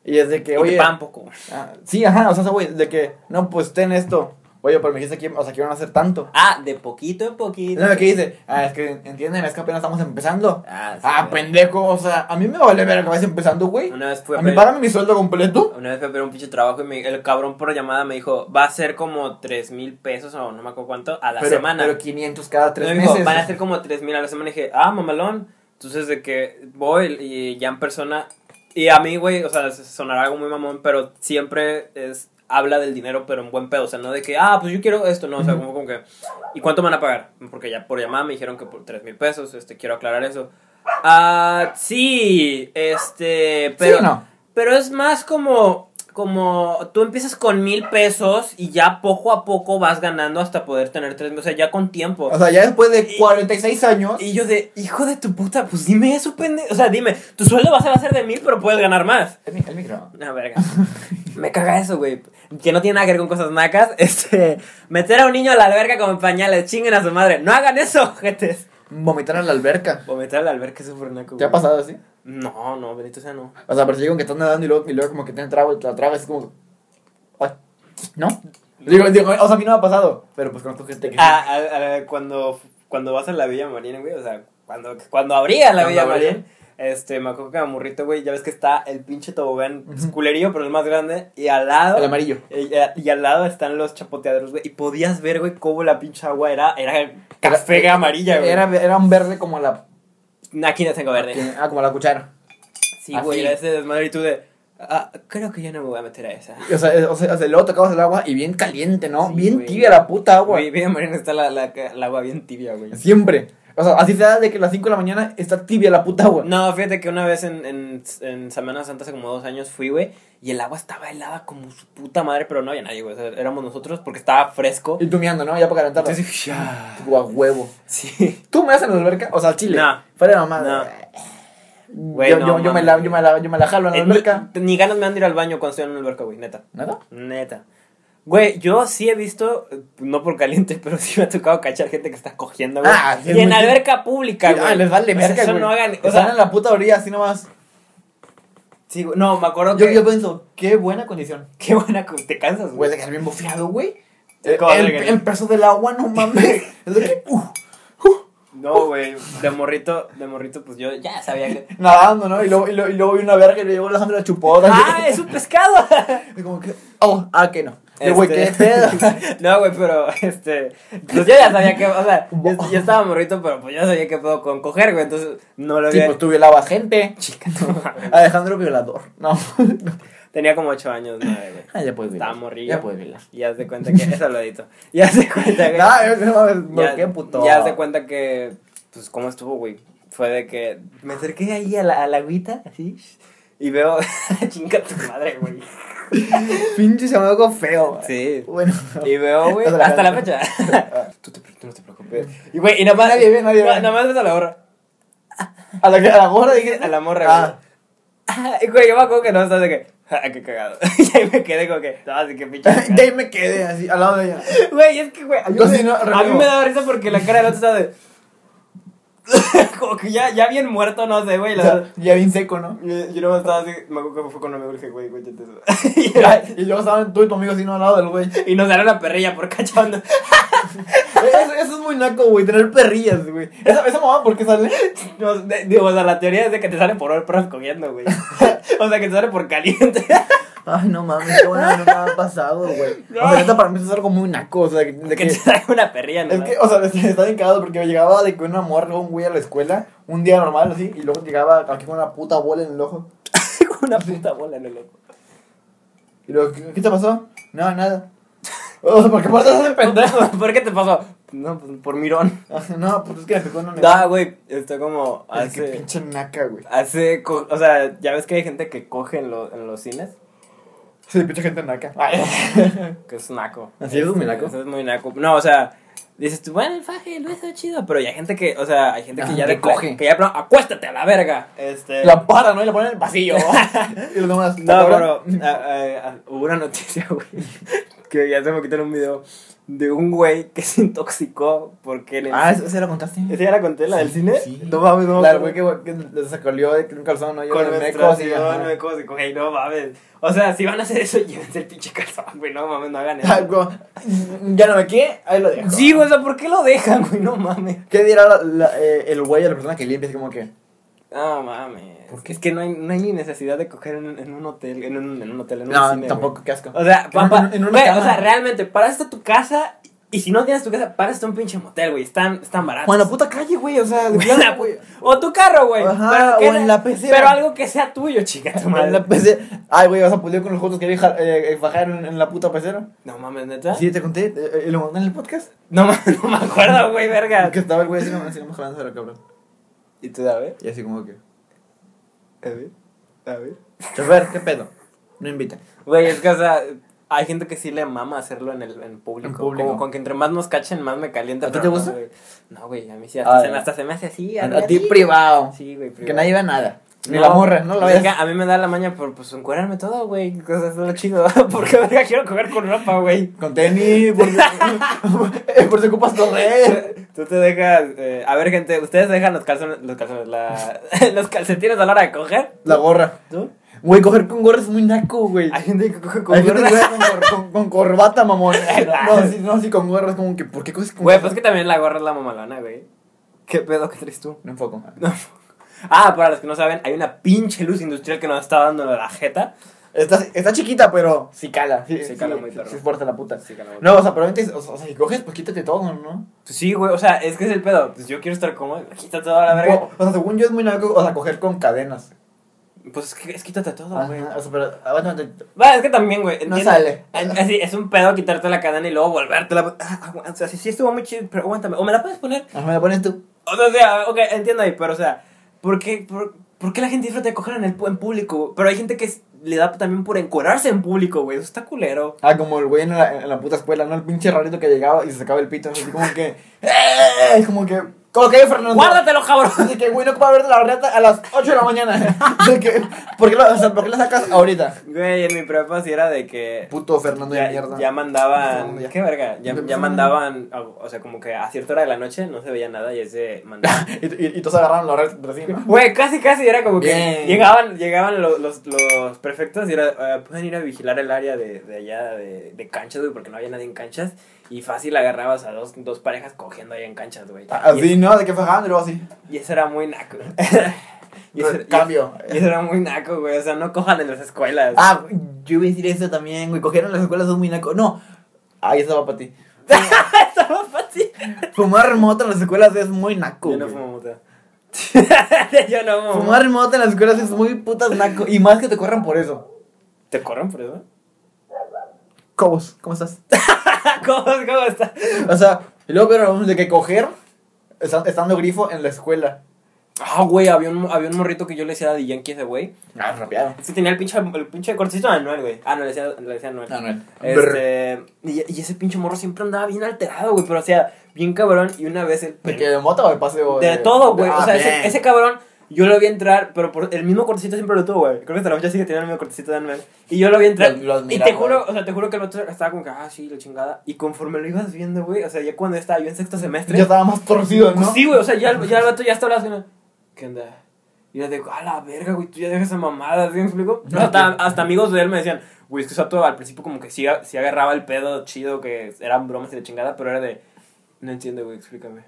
[SPEAKER 2] Y es de que,
[SPEAKER 1] y
[SPEAKER 2] oye.
[SPEAKER 1] te pagan poco.
[SPEAKER 2] ah, sí, ajá, o sea, güey, de que, no, pues ten esto. Oye, pero me dijiste que, o sea, que iban a hacer tanto.
[SPEAKER 1] Ah, de poquito en poquito.
[SPEAKER 2] No, ¿qué dice? Ah, es que, ¿entienden? Es que apenas estamos empezando.
[SPEAKER 1] Ah, sí,
[SPEAKER 2] Ah, pendejo, o sea, a mí me vale ver que vas empezando, güey.
[SPEAKER 1] Una vez fui a
[SPEAKER 2] A mí págame mi sueldo completo.
[SPEAKER 1] Una vez fui a pedir un pinche trabajo y me- el cabrón por llamada me dijo, va a ser como tres mil pesos o no me acuerdo cuánto a la
[SPEAKER 2] pero,
[SPEAKER 1] semana.
[SPEAKER 2] Pero 500 cada tres
[SPEAKER 1] Me dijo,
[SPEAKER 2] meses.
[SPEAKER 1] van a ser como tres mil a la semana. Y dije, ah, mamalón. Entonces, de que voy y ya en persona. Y a mí, güey, o sea, sonará algo muy mamón, pero siempre es. Habla del dinero, pero en buen pedo. O sea, no de que, ah, pues yo quiero esto. No, o sea, como, como que. ¿Y cuánto me van a pagar? Porque ya por llamada me dijeron que por tres mil pesos. Este, quiero aclarar eso. Ah, sí, este. Pero,
[SPEAKER 2] ¿Sí no?
[SPEAKER 1] pero es más como. Como tú empiezas con mil pesos y ya poco a poco vas ganando hasta poder tener tres mil. O sea, ya con tiempo.
[SPEAKER 2] O sea, ya después de
[SPEAKER 1] Y-
[SPEAKER 2] 46 años.
[SPEAKER 1] Y yo de, hijo de tu puta, pues dime eso, pendejo. O sea, dime, tu sueldo va a ser de mil, pero puedes ganar más.
[SPEAKER 2] El, el micro.
[SPEAKER 1] No, verga. Me caga eso, güey. Que no tiene nada que ver con cosas nacas. (laughs) Este, meter a un niño a la alberca con pañales, chinguen a su madre. No hagan eso, (laughs) jetes.
[SPEAKER 2] Vomitar en la alberca.
[SPEAKER 1] Vomitar a la alberca es súper naco.
[SPEAKER 2] ¿Te ha pasado así?
[SPEAKER 1] No, no, bendito sea no.
[SPEAKER 2] O sea, pero si digo que estás nadando y luego, y luego como que te trago y te la tragas, es como. Ay, ¿No? Digo, digo, o sea, a mí no me ha pasado. Pero pues conozco gente que. sí.
[SPEAKER 1] Ah, a- a- cuando, cuando vas a la Villa Marín, güey, o sea, cuando, cuando abría la
[SPEAKER 2] Cuando
[SPEAKER 1] Villa. Marín, este, me acuerdo que a Morrito, güey, ya ves que está el pinche tobogán, es
[SPEAKER 2] Ujú.
[SPEAKER 1] culerillo, pero el más grande, y al lado...
[SPEAKER 2] El amarillo.
[SPEAKER 1] Y, y al lado están los chapoteadores, güey. Y podías ver, güey, cómo la pinche agua era, era café
[SPEAKER 2] Era-
[SPEAKER 1] amarilla, güey.
[SPEAKER 2] Era, era un verde como la.
[SPEAKER 1] Aquí no tengo verde.
[SPEAKER 2] Ah, como la cuchara.
[SPEAKER 1] Sí,
[SPEAKER 2] Así.
[SPEAKER 1] güey, ese desmadre y tú de. Ah, creo que ya no me voy a meter a esa.
[SPEAKER 2] O sea, eh, o sea, o sea, luego tocabas el agua y bien caliente, ¿no?
[SPEAKER 1] Sí,
[SPEAKER 2] bien
[SPEAKER 1] güey.
[SPEAKER 2] tibia la puta agua.
[SPEAKER 1] Güey, bien marina está la, la, la agua bien tibia, güey.
[SPEAKER 2] Siempre. O sea, así se da de que a las 5 de la mañana está tibia la puta agua.
[SPEAKER 1] No, fíjate que una vez en, en, en Semana Santa, hace como dos años, fui, güey, y el agua estaba helada como su puta madre, pero no había nadie, güey. O sea, éramos nosotros porque estaba fresco.
[SPEAKER 2] Y tú meando, ¿no? Ya para calentarla.
[SPEAKER 1] Entonces, ya.
[SPEAKER 2] Tú, a huevo.
[SPEAKER 1] Sí.
[SPEAKER 2] ¿Tú me haces en la alberca? O sea, al chile.
[SPEAKER 1] No.
[SPEAKER 2] Fuera de mamá.
[SPEAKER 1] No. Güey,
[SPEAKER 2] yo,
[SPEAKER 1] no,
[SPEAKER 2] yo, yo, me la, yo, me la, yo me la jalo en la
[SPEAKER 1] Eh,
[SPEAKER 2] alberca.
[SPEAKER 1] Ni, ni ganas me dan de ir al baño cuando estoy en una alberca, güey, neta.
[SPEAKER 2] ¿Nada?
[SPEAKER 1] Neta. Güey, yo sí he visto, eh, no por caliente, (laughs) pero sí me ha tocado cachar gente que está cogiendo, güey.
[SPEAKER 2] Ah, sí,
[SPEAKER 1] y en alberca pública, güey.
[SPEAKER 2] Ah, les vale
[SPEAKER 1] O sea,
[SPEAKER 2] verga,
[SPEAKER 1] eso
[SPEAKER 2] güey.
[SPEAKER 1] no hagan, o
[SPEAKER 2] Están
[SPEAKER 1] sea,
[SPEAKER 2] en la puta orilla así nomás.
[SPEAKER 1] sí, güey, no, me acuerdo
[SPEAKER 2] Yo,
[SPEAKER 1] que...
[SPEAKER 2] yo pienso, qué buena condición. (laughs)
[SPEAKER 1] Qué buena, te cansas,
[SPEAKER 2] Güey,
[SPEAKER 1] güey.
[SPEAKER 2] de quedar bien bofeado, güey. El, el, el peso del agua, no (laughs) mames. Que, uh,
[SPEAKER 1] No, güey, de morrito, de morrito, pues yo ya sabía que...
[SPEAKER 2] nadando, ¿no? Y luego, y luego, y luego vi una verga y le llegó la sangre la chupota.
[SPEAKER 1] ¡Ah, es un pescado!
[SPEAKER 2] Y como que, oh, ah, que no. Y, güey, qué
[SPEAKER 1] Este-
[SPEAKER 2] pedo. (laughs)
[SPEAKER 1] No, güey, pero, este, pues yo ya sabía que, o sea, yo, yo estaba morrito, pero pues yo sabía que puedo con coger, güey, entonces no lo
[SPEAKER 2] Sí,
[SPEAKER 1] había...
[SPEAKER 2] pues tú violabas gente.
[SPEAKER 1] Chica, no.
[SPEAKER 2] Alejandro violador. No. (laughs)
[SPEAKER 1] Tenía como ocho años, nueve, güey.
[SPEAKER 2] Ah, ya puedes violar.
[SPEAKER 1] Estaba morrillo.
[SPEAKER 2] Ya puedes violar.
[SPEAKER 1] Y haz de cuenta que, eso lo edito. Y haz de cuenta que... (laughs)
[SPEAKER 2] No, no mames, ¿por
[SPEAKER 1] ya,
[SPEAKER 2] qué puto?
[SPEAKER 1] ya haz de cuenta que, pues, ¿cómo estuvo, güey? Fue de que me acerqué ahí a la, a la agüita, así, y veo, (laughs) chinga tu madre, güey.
[SPEAKER 2] Pinche chamaco feo.
[SPEAKER 1] Sí.
[SPEAKER 2] Bueno.
[SPEAKER 1] Y veo, güey,
[SPEAKER 2] Hasta la fecha. (laughs)
[SPEAKER 1] tú, te, tú no te preocupes. Y, güey, y nada más...
[SPEAKER 2] Nadie ve, nadie ve.
[SPEAKER 1] Nada más ves a la gorra.
[SPEAKER 2] A la, a la gorra dije.
[SPEAKER 1] A la morra, güey. Ah, y, güey, yo me acuerdo que no estás de que... Ah, qué cagado. (laughs) y ahí me quedé como que... No, así que pinche...
[SPEAKER 2] De
[SPEAKER 1] cagado.
[SPEAKER 2] ahí me quedé así, al lado de ella.
[SPEAKER 1] Güey, es que, güey,
[SPEAKER 2] Yo
[SPEAKER 1] no sé,
[SPEAKER 2] sí, no,
[SPEAKER 1] a mí me daba risa porque la cara del otro estaba de... como que ya, ya bien muerto, no sé, güey.
[SPEAKER 2] O sea, ya bien seco, ¿no?
[SPEAKER 1] Yo, yo no estaba así, me acuerdo que fue amigo y dije, güey, güey, (laughs) y,
[SPEAKER 2] luego estaban tú y tu amigo así, no al lado del güey.
[SPEAKER 1] y nos dieron la perrilla por cachondo. (laughs)
[SPEAKER 2] Eso, eso es muy naco, güey, tener perrillas, güey. ¿Esa, esa mamá por qué sale?
[SPEAKER 1] No, de- digo, o sea, la teoría es de que te sale por perros cogiendo, güey. (laughs) o sea, que te sale por caliente.
[SPEAKER 2] Ay, no mames, qué bueno, me ha pasado, güey. O sea, neta, para mí eso es algo muy naco, o sea, de
[SPEAKER 1] que
[SPEAKER 2] que...
[SPEAKER 1] te una perrilla, ¿no?
[SPEAKER 2] Es que, o sea, está bien cagado porque llegaba de que una morra un güey a la escuela, un día normal así, y luego llegaba aquí con una puta bola en el ojo. (laughs)
[SPEAKER 1] una puta bola en el ojo.
[SPEAKER 2] Y luego, ¿qué, qué te pasó? No, nada. O sea, porque aparte estás de pendejo. (laughs)
[SPEAKER 1] ¿Por qué te pasó? No, pues por mirón.
[SPEAKER 2] No, pues es que me picó una
[SPEAKER 1] Da, güey, está como
[SPEAKER 2] Ay, qué
[SPEAKER 1] hace...
[SPEAKER 2] pinche naca, güey.
[SPEAKER 1] Hace, o sea, ya ves que hay gente que coge en, lo- en los cines,
[SPEAKER 2] Sí, pinche gente naca. (laughs)
[SPEAKER 1] Que es naco.
[SPEAKER 2] ¿Así es muy
[SPEAKER 1] Este,
[SPEAKER 2] naco?
[SPEAKER 1] eso es muy naco. No, o sea, dices tú, bueno, el faje, el beso chido, pero ya hay gente que, o sea, hay gente que ya de
[SPEAKER 2] coge.
[SPEAKER 1] que ya, pero, acuéstate a la verga. Este...
[SPEAKER 2] La para, ¿no? Y la pone en el pasillo. (laughs) y los demás.
[SPEAKER 1] No, pero hubo una noticia, güey, (laughs) que ya hace poquito en un video de un güey que se intoxicó porque el
[SPEAKER 2] Ah, ¿esa la contaste?
[SPEAKER 1] ¿Esa ya la conté, la del cine?
[SPEAKER 2] sí.
[SPEAKER 1] No mames, no
[SPEAKER 2] La del güey que, que le sacolió de un calzón, ¿no? Yo
[SPEAKER 1] Con
[SPEAKER 2] mecos y
[SPEAKER 1] mecos y coge, no mames. O sea, si van a hacer eso, (laughs) llévense el pinche calzón, güey, no mames, no hagan
[SPEAKER 2] Ah,
[SPEAKER 1] eso.
[SPEAKER 2] como, Ya no me qué, ahí lo dejo.
[SPEAKER 1] Sí, güey, o sea, ¿por qué lo dejan, güey? No mames.
[SPEAKER 2] ¿Qué dirá la- la- eh, el güey a la persona que limpia? Así como que.
[SPEAKER 1] No mames.
[SPEAKER 2] ¿Por qué?
[SPEAKER 1] Es que no hay, no hay ni necesidad de coger en, en un hotel, en un, en un hotel, en un
[SPEAKER 2] No,
[SPEAKER 1] cine,
[SPEAKER 2] tampoco, qué asco.
[SPEAKER 1] O sea,
[SPEAKER 2] En
[SPEAKER 1] papá,
[SPEAKER 2] en una
[SPEAKER 1] güey, o
[SPEAKER 2] cama.
[SPEAKER 1] sea, realmente, para esto tu casa, y si no tienes tu casa, para esto un pinche motel, güey, están, están baratos.
[SPEAKER 2] O en la puta calle, güey, o sea, (laughs) de
[SPEAKER 1] Güey, la O tu carro, güey.
[SPEAKER 2] Ajá,
[SPEAKER 1] pero
[SPEAKER 2] o en la pecera.
[SPEAKER 1] Pero algo que sea tuyo, chica. tu (laughs) madre.
[SPEAKER 2] En la pecera. Ay, güey, vas a pulir con los fotos que vi ja- eh, eh, fajar en, en la puta pecera.
[SPEAKER 1] No mames, neta.
[SPEAKER 2] Sí, te conté. eh, eh, lo mandé en el podcast.
[SPEAKER 1] No, ma- (laughs) no me acuerdo, güey, verga.
[SPEAKER 2] Que estaba el güey así, como- así como jalando de la cabrón.
[SPEAKER 1] ¿Y tú, a ver?
[SPEAKER 2] Y así como que.
[SPEAKER 1] A ver. A ver.
[SPEAKER 2] Chofer, ¿qué pedo? No invita.
[SPEAKER 1] Güey, es que, o sea, hay gente que sí le mama hacerlo en el en público.
[SPEAKER 2] En público.
[SPEAKER 1] Como con que entre más nos cachen, más me calienta.
[SPEAKER 2] ¿A ti te
[SPEAKER 1] no,
[SPEAKER 2] gusta?
[SPEAKER 1] güey. No, güey, a mí sí, hasta,
[SPEAKER 2] Ah,
[SPEAKER 1] se, hasta se me hace así.
[SPEAKER 2] A, ti privado.
[SPEAKER 1] Sí, güey,
[SPEAKER 2] Que
[SPEAKER 1] privado.
[SPEAKER 2] nadie vea nada. Ni
[SPEAKER 1] No,
[SPEAKER 2] la morra, no la
[SPEAKER 1] a mí me da la maña por pues encuadrarme todo, güey. Cosas es lo chido. (laughs) Porque verga quiero coger con ropa, güey.
[SPEAKER 2] Con tenis, por, (laughs) por si ocupas correr.
[SPEAKER 1] Tú te dejas. eh, a ver, gente, ¿ustedes dejan los calzones, los calzones, la, (laughs) los calcetines a la hora de coger?
[SPEAKER 2] La gorra.
[SPEAKER 1] ¿Tú?
[SPEAKER 2] Güey, coger con gorra es muy naco, güey.
[SPEAKER 1] Hay gente que coge con
[SPEAKER 2] Hay gente que
[SPEAKER 1] gorra.
[SPEAKER 2] con, con, con corbata, mamón. No, sí, no, sí, con gorra es como que, ¿por qué coges con
[SPEAKER 1] Güey,
[SPEAKER 2] gorra?
[SPEAKER 1] pues que también la gorra es la mamalona, güey. ¿Qué pedo que traes tú?
[SPEAKER 2] No enfoco.
[SPEAKER 1] No. Ah, para los que no saben, hay una pinche luz industrial que nos está dando la jeta.
[SPEAKER 2] Está, está chiquita, pero sí cala. Sí,
[SPEAKER 1] Sí cala muy perro.
[SPEAKER 2] Sí, es fuerte la puta.
[SPEAKER 1] Sí, cala muy
[SPEAKER 2] No, o sea, pero antes, o o sea, si coges, pues quítate todo, ¿no?
[SPEAKER 1] Pues sí, güey, o sea, es que es el pedo. Pues yo quiero estar cómodo, quita toda la verga.
[SPEAKER 2] O, o sea, según yo es muy naco, o sea, coger con cadenas.
[SPEAKER 1] Pues es que es quítate todo, güey.
[SPEAKER 2] O sea, pero.
[SPEAKER 1] Va, es que también, güey.
[SPEAKER 2] No
[SPEAKER 1] entiendo.
[SPEAKER 2] sale.
[SPEAKER 1] Así, es un pedo quitarte la cadena y luego volvértela. Ah, o sea, sí, sí estuvo muy chido, pero aguántame. O me la puedes poner.
[SPEAKER 2] Ajá, me la pones tú.
[SPEAKER 1] O sea, o sea, ok, entiendo ahí, pero o sea, ¿por qué, por, qué la gente disfruta de coger en, el, en público? Pero hay gente que le da también por encuadrarse en público, güey. Eso está culero.
[SPEAKER 2] Ah, como el güey en la, en la puta escuela, ¿no? El pinche rarito que llegaba y se sacaba el pito, así como que... (laughs) ¡Eh! Como que... Como que, Fernando...
[SPEAKER 1] ¡Guárdatelo, cabrón! (laughs)
[SPEAKER 2] Así que, güey, no puedo verte la reta a las 8 de la mañana. (laughs) Así que, ¿por qué, lo, o sea, ¿por qué la sacas ahorita?
[SPEAKER 1] Güey, en mi prepa sí era de que.
[SPEAKER 2] Puto Fernando de
[SPEAKER 1] Ya,
[SPEAKER 2] mierda.
[SPEAKER 1] ya mandaban.
[SPEAKER 2] Ya.
[SPEAKER 1] ¿Qué verga? Ya, ya mandaban. O sea, como que a cierta hora de la noche no se veía nada y ese mandaba. (laughs)
[SPEAKER 2] Y, y, y todos agarraron la red ¿no?
[SPEAKER 1] Güey, casi, casi era como que
[SPEAKER 2] Bien.
[SPEAKER 1] llegaban, llegaban los, los, los prefectos y era, eh, pueden ir a vigilar el área de, de allá de, de canchas, güey, porque no había nadie en canchas. Y fácil agarrabas a dos, dos parejas cogiendo ahí en canchas, güey. Y,
[SPEAKER 2] Así, ¿no? De que fajaban y luego así.
[SPEAKER 1] y eso era muy naco. (laughs) y, eso, y-
[SPEAKER 2] Cambio.
[SPEAKER 1] y eso era muy naco, güey. O sea, no cojan en las escuelas.
[SPEAKER 2] Ah, yo iba a decir eso también, güey. Cogieron las escuelas son muy naco. No. Ahí estaba para ti. (laughs)
[SPEAKER 1] Estaba fácil.
[SPEAKER 2] Fumar mota en las escuelas es muy naco.
[SPEAKER 1] Yo no fumo mota. (laughs) Yo no fumo.
[SPEAKER 2] Fumar mota en las escuelas es muy putas naco. Y más que te corran por eso.
[SPEAKER 1] ¿Te corren por eso?
[SPEAKER 2] Cobos, ¿cómo estás? (laughs)
[SPEAKER 1] ¿Cómo, cómo está?
[SPEAKER 2] O sea, y luego pero de que coger esta- estando grifo en la escuela.
[SPEAKER 1] Ah, güey, había un, había un morrito que yo le decía a Daddy Yankee ese güey.
[SPEAKER 2] Ah, rapeado.
[SPEAKER 1] Sí, tenía el pinche, el pinche cortecito de Anuel, güey. Ah, no, le decía, le decía Anuel.
[SPEAKER 2] Anuel.
[SPEAKER 1] Este, y, y ese pinche morro siempre andaba bien alterado, güey. Pero, o sea, bien cabrón. Y una vez el.
[SPEAKER 2] ¿De que de mota o de paseo?
[SPEAKER 1] De todo, güey.
[SPEAKER 2] Ah,
[SPEAKER 1] o sea,
[SPEAKER 2] bien.
[SPEAKER 1] ese, ese cabrón, yo lo vi entrar, pero por el mismo cortecito siempre lo tuvo, güey. Creo que hasta la fecha sigue teniendo el mismo cortecito de Anuel. Y yo lo vi entrar.
[SPEAKER 2] Lo- lo
[SPEAKER 1] y te
[SPEAKER 2] güey.
[SPEAKER 1] juro, o sea, te juro que el otro estaba como que, ah, sí, la chingada. Y conforme lo ibas viendo, güey, o sea, ya cuando estaba yo en sexto semestre.
[SPEAKER 2] Ya estaba más torcido, ¿no?
[SPEAKER 1] Sí, güey, o sea, ya, el- ya el vato ya está hablando. ¿Qué onda? Y yo digo, a la verga, güey, tú ya dejas esa mamada, ¿sí me explico?
[SPEAKER 2] No,
[SPEAKER 1] hasta, hasta amigos de él me decían, güey, es que ese vato al principio como que sí, sí agarraba el pedo chido, que eran bromas y de chingada, pero era de, No entiendo, güey, explícame.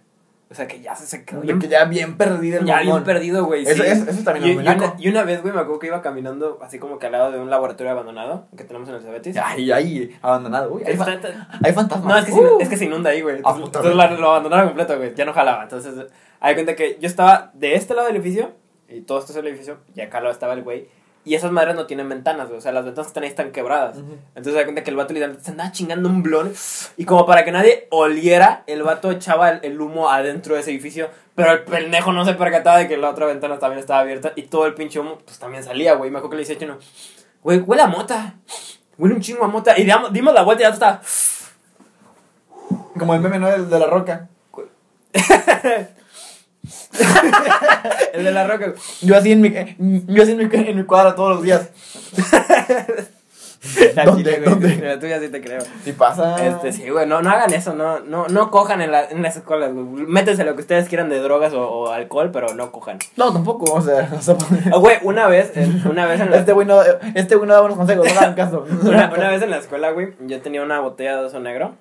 [SPEAKER 1] O sea, que ya se, se quedó bien,
[SPEAKER 2] que ya bien perdido el
[SPEAKER 1] ya bien perdido, güey.
[SPEAKER 2] Eso-
[SPEAKER 1] sí.
[SPEAKER 2] eso- eso también
[SPEAKER 1] y,
[SPEAKER 2] es
[SPEAKER 1] y una, y una vez, güey, me acuerdo que iba caminando así como que al lado de un laboratorio abandonado que tenemos en el Cebetis.
[SPEAKER 2] Ay, ahí, abandonado. Uy, hay, fa- hay fantasmas.
[SPEAKER 1] No, es que, se,
[SPEAKER 2] Uh.
[SPEAKER 1] es que se inunda ahí, güey.
[SPEAKER 2] Ah,
[SPEAKER 1] Entonces, la- lo abandonaron completo, güey. Ya no jalaba. Entonces, hay cuenta que yo estaba de este lado del edificio y todo esto es el edificio y acá estaba el güey. Y esas madres no tienen ventanas, güey. O sea, las ventanas que están ahí están quebradas. Entonces, hay cuenta que el vato literalmente se andaba chingando un blon. Y como para que nadie oliera, el vato echaba el, el humo adentro de ese edificio. Pero el pendejo no se percataba de que la otra ventana también estaba abierta. Y todo el pinche humo, pues también salía, güey. Me acuerdo que le decía, chino, güey, huele a mota. Huele un chingo a mota. Y damos- dimos la vuelta y ya estaba.
[SPEAKER 2] Como el meme, ¿no? El de la roca. (laughs) (laughs)
[SPEAKER 1] El de la roca.
[SPEAKER 2] Yo así en mi, yo así en mi, en mi cuadra todos los días. (laughs) ¿Dónde? ¿Dónde?
[SPEAKER 1] La tuya sí te creo.
[SPEAKER 2] Si pasa.
[SPEAKER 1] Este, sí, güey, no, no hagan eso, no, no, no cojan en, la, en las escuelas, güey. Métanse lo que ustedes quieran de drogas o, o alcohol, pero no cojan.
[SPEAKER 2] No, tampoco, o sea, (laughs) o sea,
[SPEAKER 1] Ah, Güey, una vez, en- una vez en la,
[SPEAKER 2] este güey no, este güey no da buenos consejos, no hagan caso.
[SPEAKER 1] Una, una vez en la escuela, güey, yo tenía una botella de oso negro.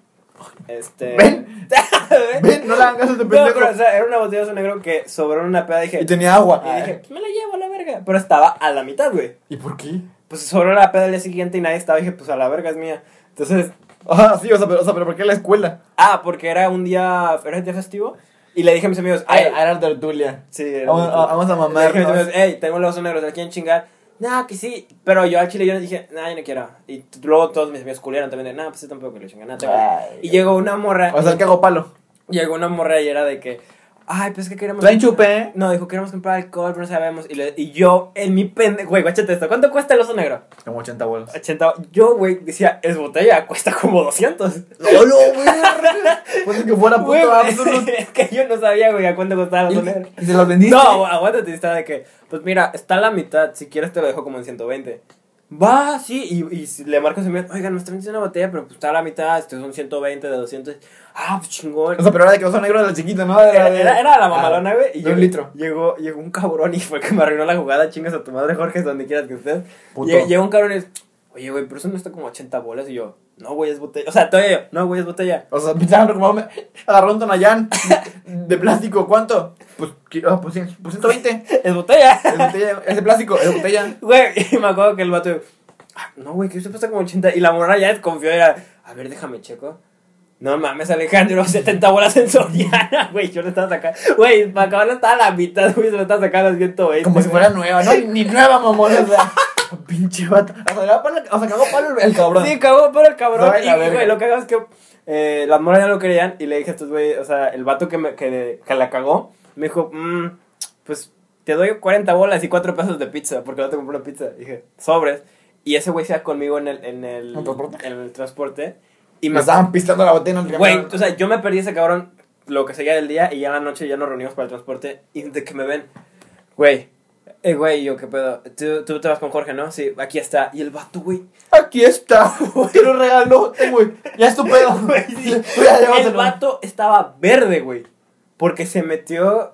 [SPEAKER 1] Este.
[SPEAKER 2] Ven. (laughs) Ven, no le hagan caso a este
[SPEAKER 1] No,
[SPEAKER 2] pendejo.
[SPEAKER 1] pero, o sea, era una botella de negro que sobró una peda dije.
[SPEAKER 2] Y tenía agua.
[SPEAKER 1] y dije, me la llevo a la verga. Pero estaba a la mitad, güey.
[SPEAKER 2] ¿Y por qué?
[SPEAKER 1] Pues sobró la peda el día siguiente y nadie estaba. Y dije, pues a la verga es mía. Entonces, (laughs)
[SPEAKER 2] Ah, sí, o sea, pero, o sea, pero ¿por qué la escuela?
[SPEAKER 1] ah, porque era un día, era un día festivo. Y le dije a mis amigos,
[SPEAKER 2] Ah,
[SPEAKER 1] "Ey,
[SPEAKER 2] era tertulia.
[SPEAKER 1] Sí, era
[SPEAKER 2] Vamos, a- vamos a
[SPEAKER 1] Le
[SPEAKER 2] mamar.
[SPEAKER 1] dije a mis
[SPEAKER 2] ¿no?
[SPEAKER 1] amigos, ey, tengo los negros, ¿se la quieren chingar? No, que sí. Pero yo al chile yo les dije, nah, yo no quiero. Y luego todos mis amigos culieron también de, nah, pues yo tampoco le chingan, nada. tengo".
[SPEAKER 2] Ay,
[SPEAKER 1] Y llegó una morra.
[SPEAKER 2] O sea, que hago palo.
[SPEAKER 1] Llegó una morra y era de que, ay, pues que queremos.
[SPEAKER 2] Traen chupe.
[SPEAKER 1] No, dijo, queremos comprar alcohol, pero no sabemos. Y, le- y yo, en mi pendejo, güey, guáchate esto. ¿Cuánto cuesta el oso negro?
[SPEAKER 2] Como 80 bolos.
[SPEAKER 1] 80. Yo, güey, decía, es botella, cuesta como 200.
[SPEAKER 2] ¡Hola, güey! Pues que fuera puto absoluto. (laughs)
[SPEAKER 1] es que yo no sabía, güey, a cuánto costaba el oso negro.
[SPEAKER 2] ¿Y se los vendiste?
[SPEAKER 1] No, aguántate, está de que, pues mira, está a la mitad, si quieres te lo dejo como en 120. Va, sí, y, y le marcas a mi oigan, nos traen una botella, pero pues está a la mitad, estos son 120 de 200. Ah, pues chingón.
[SPEAKER 2] O sea, pero era de que oso negro de la chiquita, ¿no? De
[SPEAKER 1] Era,
[SPEAKER 2] de-
[SPEAKER 1] era, era la mamalona,
[SPEAKER 2] Ah,
[SPEAKER 1] güey. y
[SPEAKER 2] de un litro.
[SPEAKER 1] Llegó, llegó un cabrón y fue el que me arruinó la jugada. Chingas a tu madre, Jorge, donde quieras que estés. Llegó, un cabrón y oye, güey, pero eso no está como 80 bolas. Y yo, no, güey, es botella. O sea, todavía yo, no, güey, es botella.
[SPEAKER 2] O sea, me estaban como me agarró un tonallán de plástico, ¿cuánto? Pues, ah, pues, pues 120. (laughs)
[SPEAKER 1] Es botella.
[SPEAKER 2] Es botella, es de plástico, es botella. (laughs)
[SPEAKER 1] Güey, (laughs) y me acuerdo que el vato, "Ah, no, güey, que esto cuesta como 80. Y la morra ya desconfió, era, a ver, déjame checo. No mames, Alejandro, 70 bolas en Soriana, güey, yo le estaba sacando. Güey, para acabar estaba a la mitad, güey, se lo estaba sacando a 120.
[SPEAKER 2] Como si fuera nueva, ¿no? Ni nueva, mamón, o sea. (laughs) Pinche vato. O sea, palo- o sea, cagó palo el- cabrón.
[SPEAKER 1] Sí, cagó por el cabrón. Y, güey, lo que hago es que eh, las morras ya lo querían. Y le dije a estos güey, o sea, el vato que, me, que, que la cagó, me dijo, mm, pues te doy 40 bolas y 4 pesos de pizza, porque el vato compró una pizza. dije, sobres. Y ese güey se iba conmigo en el, en el,
[SPEAKER 2] ¿En transporte?
[SPEAKER 1] en el transporte. Y
[SPEAKER 2] Y
[SPEAKER 1] me
[SPEAKER 2] me estaban pistando la botella en el
[SPEAKER 1] Güey, o sea, yo me perdí ese cabrón lo que seguía del día y ya en la noche ya nos reunimos para el transporte y de que me ven, güey, eh, güey, yo qué pedo, ¿Tú, tú te vas con Jorge, ¿no? Sí, aquí está. Y el vato, güey,
[SPEAKER 2] Aquí está. Te lo regaló, güey. Ya es tu pedo. (laughs)
[SPEAKER 1] Güey, sí. (laughs) El vato estaba verde, güey, porque se metió,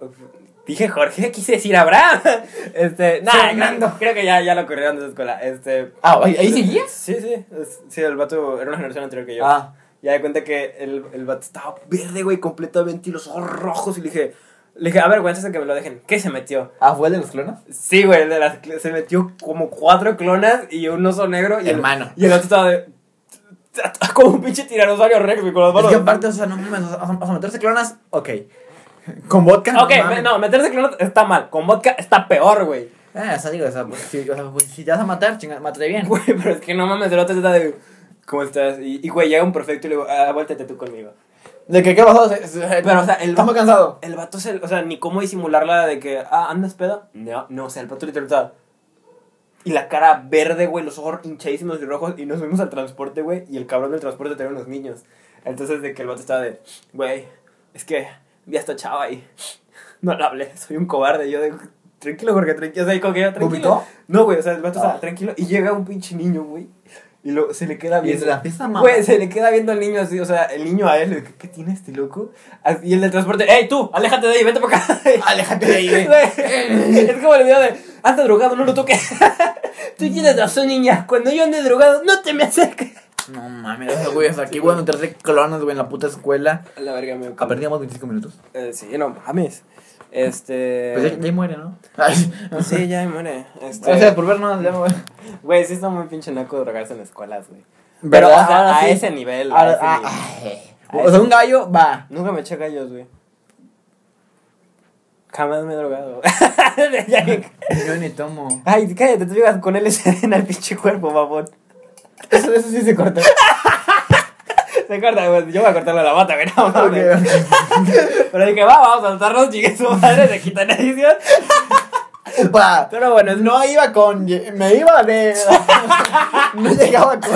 [SPEAKER 1] dije Jorge, quise decir Abraham. (laughs) Este, nah,
[SPEAKER 2] Fernando.
[SPEAKER 1] creo, creo que ya, ya lo corrieron de la escuela, este...
[SPEAKER 2] Ah, ¿ahí, ahí seguía?
[SPEAKER 1] Sí, sí, sí, el vato era una generación anterior que yo.
[SPEAKER 2] Ah.
[SPEAKER 1] Ya de cuenta que el, el vato estaba verde, güey, completamente y los ojos rojos. Y le dije, le dije, a ver, güey, antes de que me lo dejen, ¿qué se metió?
[SPEAKER 2] Ah, ¿fue el de los clones?
[SPEAKER 1] Sí, güey, el de las, cl- se metió como cuatro clonas y un oso negro. Y el-
[SPEAKER 2] Hermano.
[SPEAKER 1] y el otro estaba de. (laughs) Como un pinche tiranosaurio rex, güey, con las
[SPEAKER 2] Es
[SPEAKER 1] manos.
[SPEAKER 2] que aparte, o sea, no mames, o sea, o sea, meterse clonas, ok. Con vodka,
[SPEAKER 1] Ok,
[SPEAKER 2] mames.
[SPEAKER 1] me- no, meterse clonas está mal. Con vodka está peor, güey.
[SPEAKER 2] Eh, o sea, digo, o sea, pues, si, o sea, pues, si te vas a matar, chinga, mátate bien.
[SPEAKER 1] Güey, pero es que no mames, el otro está de. ¿Cómo estás? Y, y, güey, llega un perfecto y le digo, ah, vuéltate tú conmigo.
[SPEAKER 2] ¿De que qué pasó?
[SPEAKER 1] Pero, o sea, el
[SPEAKER 2] Está muy cansado.
[SPEAKER 1] El vato se, o sea, ni cómo disimularla de que, ah, ¿andas pedo? No, no, o sea, el vato literal Y la cara verde, güey, los ojos hinchadísimos y rojos. Y nos fuimos al transporte, güey. Y el cabrón del transporte tenía unos niños. Entonces, de que el vato estaba de, güey, es que vi a esta chava y (laughs) no la hablé, soy un cobarde. Yo de, tranquilo, porque tranquilo. O sea, y como que yo, tranquilo.
[SPEAKER 2] ¿Vomitó?
[SPEAKER 1] No, güey, o sea, el vato
[SPEAKER 2] Ah.
[SPEAKER 1] estaba tranquilo. Y llega un pinche niño, güey. Y lo, se le queda
[SPEAKER 2] Y
[SPEAKER 1] viendo.
[SPEAKER 2] se la empieza a mamar.
[SPEAKER 1] Güey, se le queda viendo al niño así, o sea, el niño a él, que, ¿qué tiene este loco? Y el del transporte, ¡ey, tú! ¡Aléjate de ahí, vete para acá! (laughs)
[SPEAKER 2] Aléjate de ahí, güey.
[SPEAKER 1] Es como el video de, anda drogado, no lo toques. (laughs) Tú tienes razón, niña, cuando yo ande drogado, no te me acerques.
[SPEAKER 2] No mames, güey, o sea, qué bueno entrarse clones, güey, en la puta escuela.
[SPEAKER 1] A la verga me
[SPEAKER 2] Aprendíamos 25 minutos.
[SPEAKER 1] Eh, sí, no mames. Este.
[SPEAKER 2] Pues ya, ya muere, ¿no? Ay.
[SPEAKER 1] Sí, ya muere. Este.
[SPEAKER 2] Gracias por vernos, ya muere.
[SPEAKER 1] Güey, sí está muy pinche naco drogarse en escuelas, güey. Pero, o sea, a
[SPEAKER 2] sí.
[SPEAKER 1] ese nivel. a
[SPEAKER 2] Ahora-
[SPEAKER 1] ese
[SPEAKER 2] ah,
[SPEAKER 1] nivel.
[SPEAKER 2] ay. O sea, un gallo va.
[SPEAKER 1] Nunca me eché gallos, güey. Jamás me he drogado. (laughs)
[SPEAKER 2] Yo ni tomo.
[SPEAKER 1] Ay, cállate, te digas con LSD en el pinche cuerpo, babón.
[SPEAKER 2] Eso, eso sí se corta. (laughs)
[SPEAKER 1] Se corta, güey. Yo voy a cortarle la bata. No, mames. Pero dije, va, vamos a saltarnos, chique su madre, se quita la edición.
[SPEAKER 2] Upa.
[SPEAKER 1] Pero bueno,
[SPEAKER 2] No iba con. Me iba de. No llegaba con.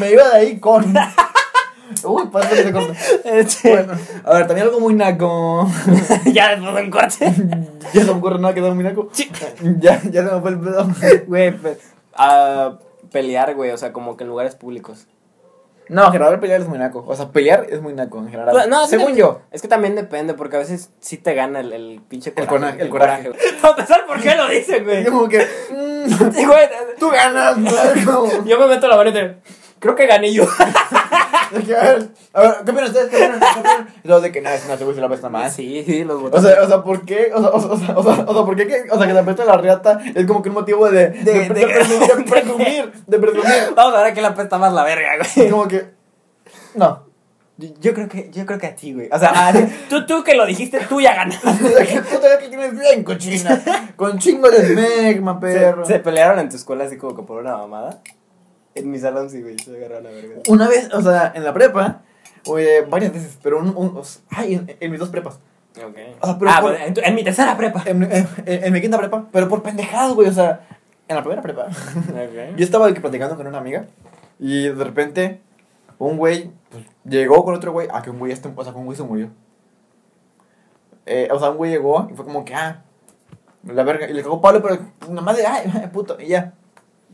[SPEAKER 2] Me iba de ahí con. Uy, pasa que se corta.
[SPEAKER 1] Este,
[SPEAKER 2] Bueno, a ver, también algo muy naco. (laughs)
[SPEAKER 1] ya después de un corte.
[SPEAKER 2] Ya no me ocurre nada que sea muy naco. Ya, ya se me fue el pedo.
[SPEAKER 1] Güey, pe- a pelear, güey, o sea, como que en lugares públicos.
[SPEAKER 2] No, en general pelear es muy naco. O sea, pelear es muy naco en general.
[SPEAKER 1] Pues, no,
[SPEAKER 2] Según yo.
[SPEAKER 1] Es que también depende, porque a veces sí te gana el, el pinche
[SPEAKER 2] El
[SPEAKER 1] coraje.
[SPEAKER 2] coraje, el coraje. (laughs)
[SPEAKER 1] Para empezar, ¿por qué lo dicen, güey?
[SPEAKER 2] Como que. (laughs) mm,
[SPEAKER 1] Sí, güey,
[SPEAKER 2] tú ganas, narco. (laughs)
[SPEAKER 1] Yo me meto la te... Creo que gané yo. (laughs)
[SPEAKER 2] Que, a ver, a ver, ¿qué opinan ustedes? ¿Qué opinan? Y luego de que no, es una segunda la apesta más.
[SPEAKER 1] Sí, sí, los
[SPEAKER 2] O
[SPEAKER 1] botones.
[SPEAKER 2] sea, o sea, ¿por qué? O sea, o sea, o sea, o sea, o sea, ¿por qué que, o sea, que te apesta la riata es como que un motivo de, de, de,
[SPEAKER 1] de-
[SPEAKER 2] presumir, de (laughs) presumir, de presumir.
[SPEAKER 1] Vamos a ver quién la apesta más la verga,
[SPEAKER 2] Es
[SPEAKER 1] güey.
[SPEAKER 2] como que, no.
[SPEAKER 1] Yo, yo creo que, yo creo que a ti, güey. O sea, a- tú, tú que lo dijiste, tú ya ganaste. (laughs)
[SPEAKER 2] Que tú te que tienes bien cochina, con chingo de smegma, perro.
[SPEAKER 1] Se, se pelearon en tu escuela así como que por una mamada. En mi salón sí, güey, se agarraron a verga.
[SPEAKER 2] Una vez, o sea, en la prepa, oye, varias veces, pero un, un, o sea, ay, en, en mis dos prepas.
[SPEAKER 1] Ok.
[SPEAKER 2] O sea, pero
[SPEAKER 1] ah,
[SPEAKER 2] por-
[SPEAKER 1] bueno, en, tu- en mi tercera prepa.
[SPEAKER 2] En, en, en mi quinta prepa, pero por pendejadas, güey, o sea, en la primera prepa.
[SPEAKER 1] Ok. (laughs)
[SPEAKER 2] Yo estaba platicando con una amiga y de repente un güey pues, llegó con otro güey, ah, que un güey, este, o sea, que un güey se murió. Eh, o sea, un güey llegó y fue como que, ah, la verga, y le cagó Pablo, pero nada más de, ay, (laughs) puto, y ya.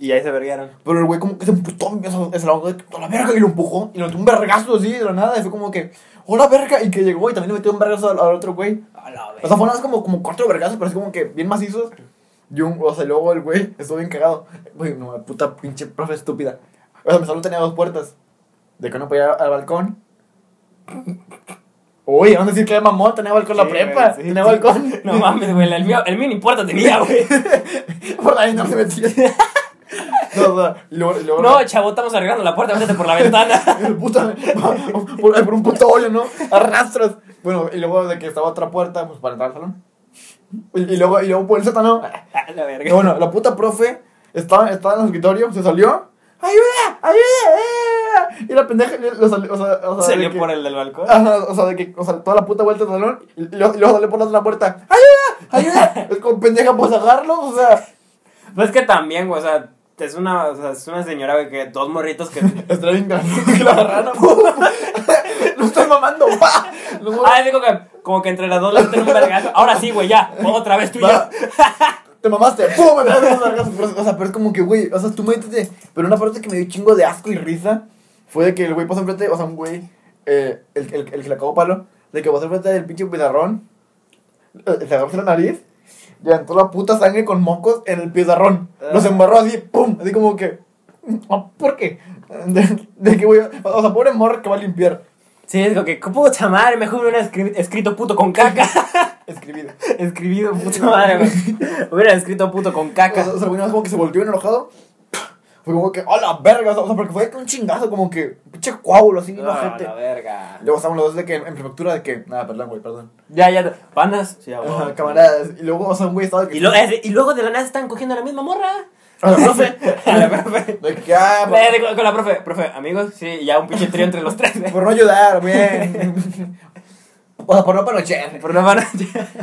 [SPEAKER 1] Y ahí se verguearon.
[SPEAKER 2] Pero el güey como que se emputó, se la de toda la verga y lo empujó y lo metió un vergazo así de la nada y fue como que, hola verga, y que llegó y también le metió un vergazo al, al otro güey.
[SPEAKER 1] A la
[SPEAKER 2] O sea, fueron como, como cuatro vergazos, pero así como que bien macizos. Y un, o sea, luego el güey estuvo bien cagado. Güey, no, puta pinche profe estúpida. O sea, mi salón tenía dos puertas. De que uno podía ir al balcón. Uy, vamos a decir que era mamón, tenía balcón la prepa.
[SPEAKER 1] sí,
[SPEAKER 2] tenía
[SPEAKER 1] sí.
[SPEAKER 2] balcón.
[SPEAKER 1] No mames, güey, el mío, el mío ni puerta tenía, güey. (laughs)
[SPEAKER 2] Por ahí no se metía. No, o sea, y luego, y luego
[SPEAKER 1] No, chavo, estamos arreglando la puerta, métete por la ventana. (laughs)
[SPEAKER 2] Puta, por, por un puto hoyo, ¿no? Arrastras. Bueno, y luego de que estaba otra puerta, pues para entrar al salón. Y, y luego, y luego por el sótano. (laughs)
[SPEAKER 1] La
[SPEAKER 2] Y
[SPEAKER 1] verga.
[SPEAKER 2] bueno, la puta profe estaba, estaba en el escritorio, se salió. ¡Ayuda! ¡Ayuda! ¡Eh! Y la pendeja lo salió, o sea, o sea, de
[SPEAKER 1] Salió
[SPEAKER 2] que-
[SPEAKER 1] por el del balcón.
[SPEAKER 2] O sea, de que, o sea, toda la puta vuelta del salón y, y luego, y luego salió por la otra puerta. ¡Ayuda! ¡Ayuda! (laughs) es como pendeja, pues agarrarlo, o sea,
[SPEAKER 1] Pues es que también, güey, o sea, es una, o sea, es una señora, güey, que dos morritos que... (laughs)
[SPEAKER 2] está bien (laughs) que la. (laughs) Lo estoy mamando,
[SPEAKER 1] Ah, digo que como que entre las dos le meten un vergazo. Ahora sí, güey, ya. Otra vez tú y yo.
[SPEAKER 2] Te mamaste, O sea, pero es como que, güey, o sea, tú métete. Pero una parte que me dio chingo de asco y risa fue de que el güey pasó enfrente, o sea, un güey, eh, el, el, el que le acabó palo, de que pasó enfrente del pinche pizarrón, eh, se agarró la nariz, y aventó la puta sangre con mocos en el pizarrón. Los embarró así, ¡pum! Así como que, "Ah, ¿por qué? De, de que, güey, o sea, pobre morro que va a limpiar.
[SPEAKER 1] Sí, es como que, puta madre, mejor hubiera escri- escrito puto con caca. (laughs)
[SPEAKER 2] Escribido.
[SPEAKER 1] Escribido puta madre. (laughs) Hubiera escrito puto con
[SPEAKER 2] O
[SPEAKER 1] caca.
[SPEAKER 2] sea, o sea, como que se volvió enojado. Fue como que, ¡a la verga! O sea, porque fue un chingazo, como que, pinche coágulo así, no,
[SPEAKER 1] Ah,
[SPEAKER 2] gente.
[SPEAKER 1] la verga.
[SPEAKER 2] Luego estaban los dos de que en prefectura de que, nada, perdón, güey, perdón.
[SPEAKER 1] Ya, ya. ¿Panas? Sí, a huevo.
[SPEAKER 2] Ajá, camaradas. Y luego, o sea, un güey estaba que.
[SPEAKER 1] Y, lo- eh, y luego de la nada están cogiendo a la misma morra.
[SPEAKER 2] A la profe. (laughs)
[SPEAKER 1] A la profe. (laughs)
[SPEAKER 2] De que, ah,
[SPEAKER 1] Eh, de- con, con la profe, profe, amigos, sí, ya un pinche trío entre los tres.
[SPEAKER 2] por no ayudar, bien. (laughs) O sea, por no panochear.
[SPEAKER 1] Por una mano.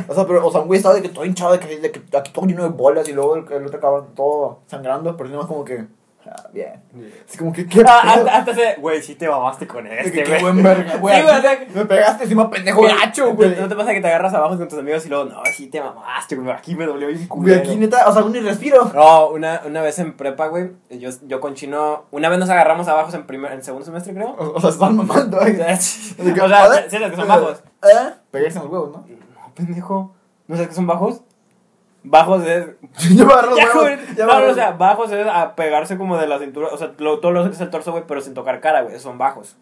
[SPEAKER 2] O sea, pero, o sea, un güey estaba de que todo hinchado, de que, de que aquí todo lleno de bolas y luego el, el otro cabrón todo sangrando, pero nada más como que, ah, bien. Así como que, ¿qué
[SPEAKER 1] Ah,
[SPEAKER 2] pedo?
[SPEAKER 1] hasta, hasta se, güey, sí te mamaste con
[SPEAKER 2] De que,
[SPEAKER 1] este,
[SPEAKER 2] qué
[SPEAKER 1] güey.
[SPEAKER 2] buen verga, güey.
[SPEAKER 1] Sí, güey, o
[SPEAKER 2] aquí
[SPEAKER 1] sea,
[SPEAKER 2] me pegaste encima, pendejo gacho, güey.
[SPEAKER 1] ¿No te pasa que te agarras abajo con tus amigos y luego, no, sí te mamaste, güey, aquí me dolió bien
[SPEAKER 2] Güey,
[SPEAKER 1] culero.
[SPEAKER 2] aquí neta, o sea, ni respiro.
[SPEAKER 1] No, una, una vez en prepa, güey, yo, yo con Chino, una vez nos agarramos abajo en primer, en segundo semestre, creo.
[SPEAKER 2] O, o sea, están mamando, (laughs)
[SPEAKER 1] O sea, o sea,
[SPEAKER 2] ¿eh?
[SPEAKER 1] ¿sí sabes que son bajos?
[SPEAKER 2] ¿Eh? Pegarse en los huevos, ¿no?
[SPEAKER 1] No, pendejo. ¿No sabes que son bajos? Bajos es. (laughs) Ya, güey.
[SPEAKER 2] ya
[SPEAKER 1] No, o sea, bajos es a pegarse como de la cintura. O sea, lo- todo lo que es el torso, güey, pero sin tocar cara, güey. Son bajos.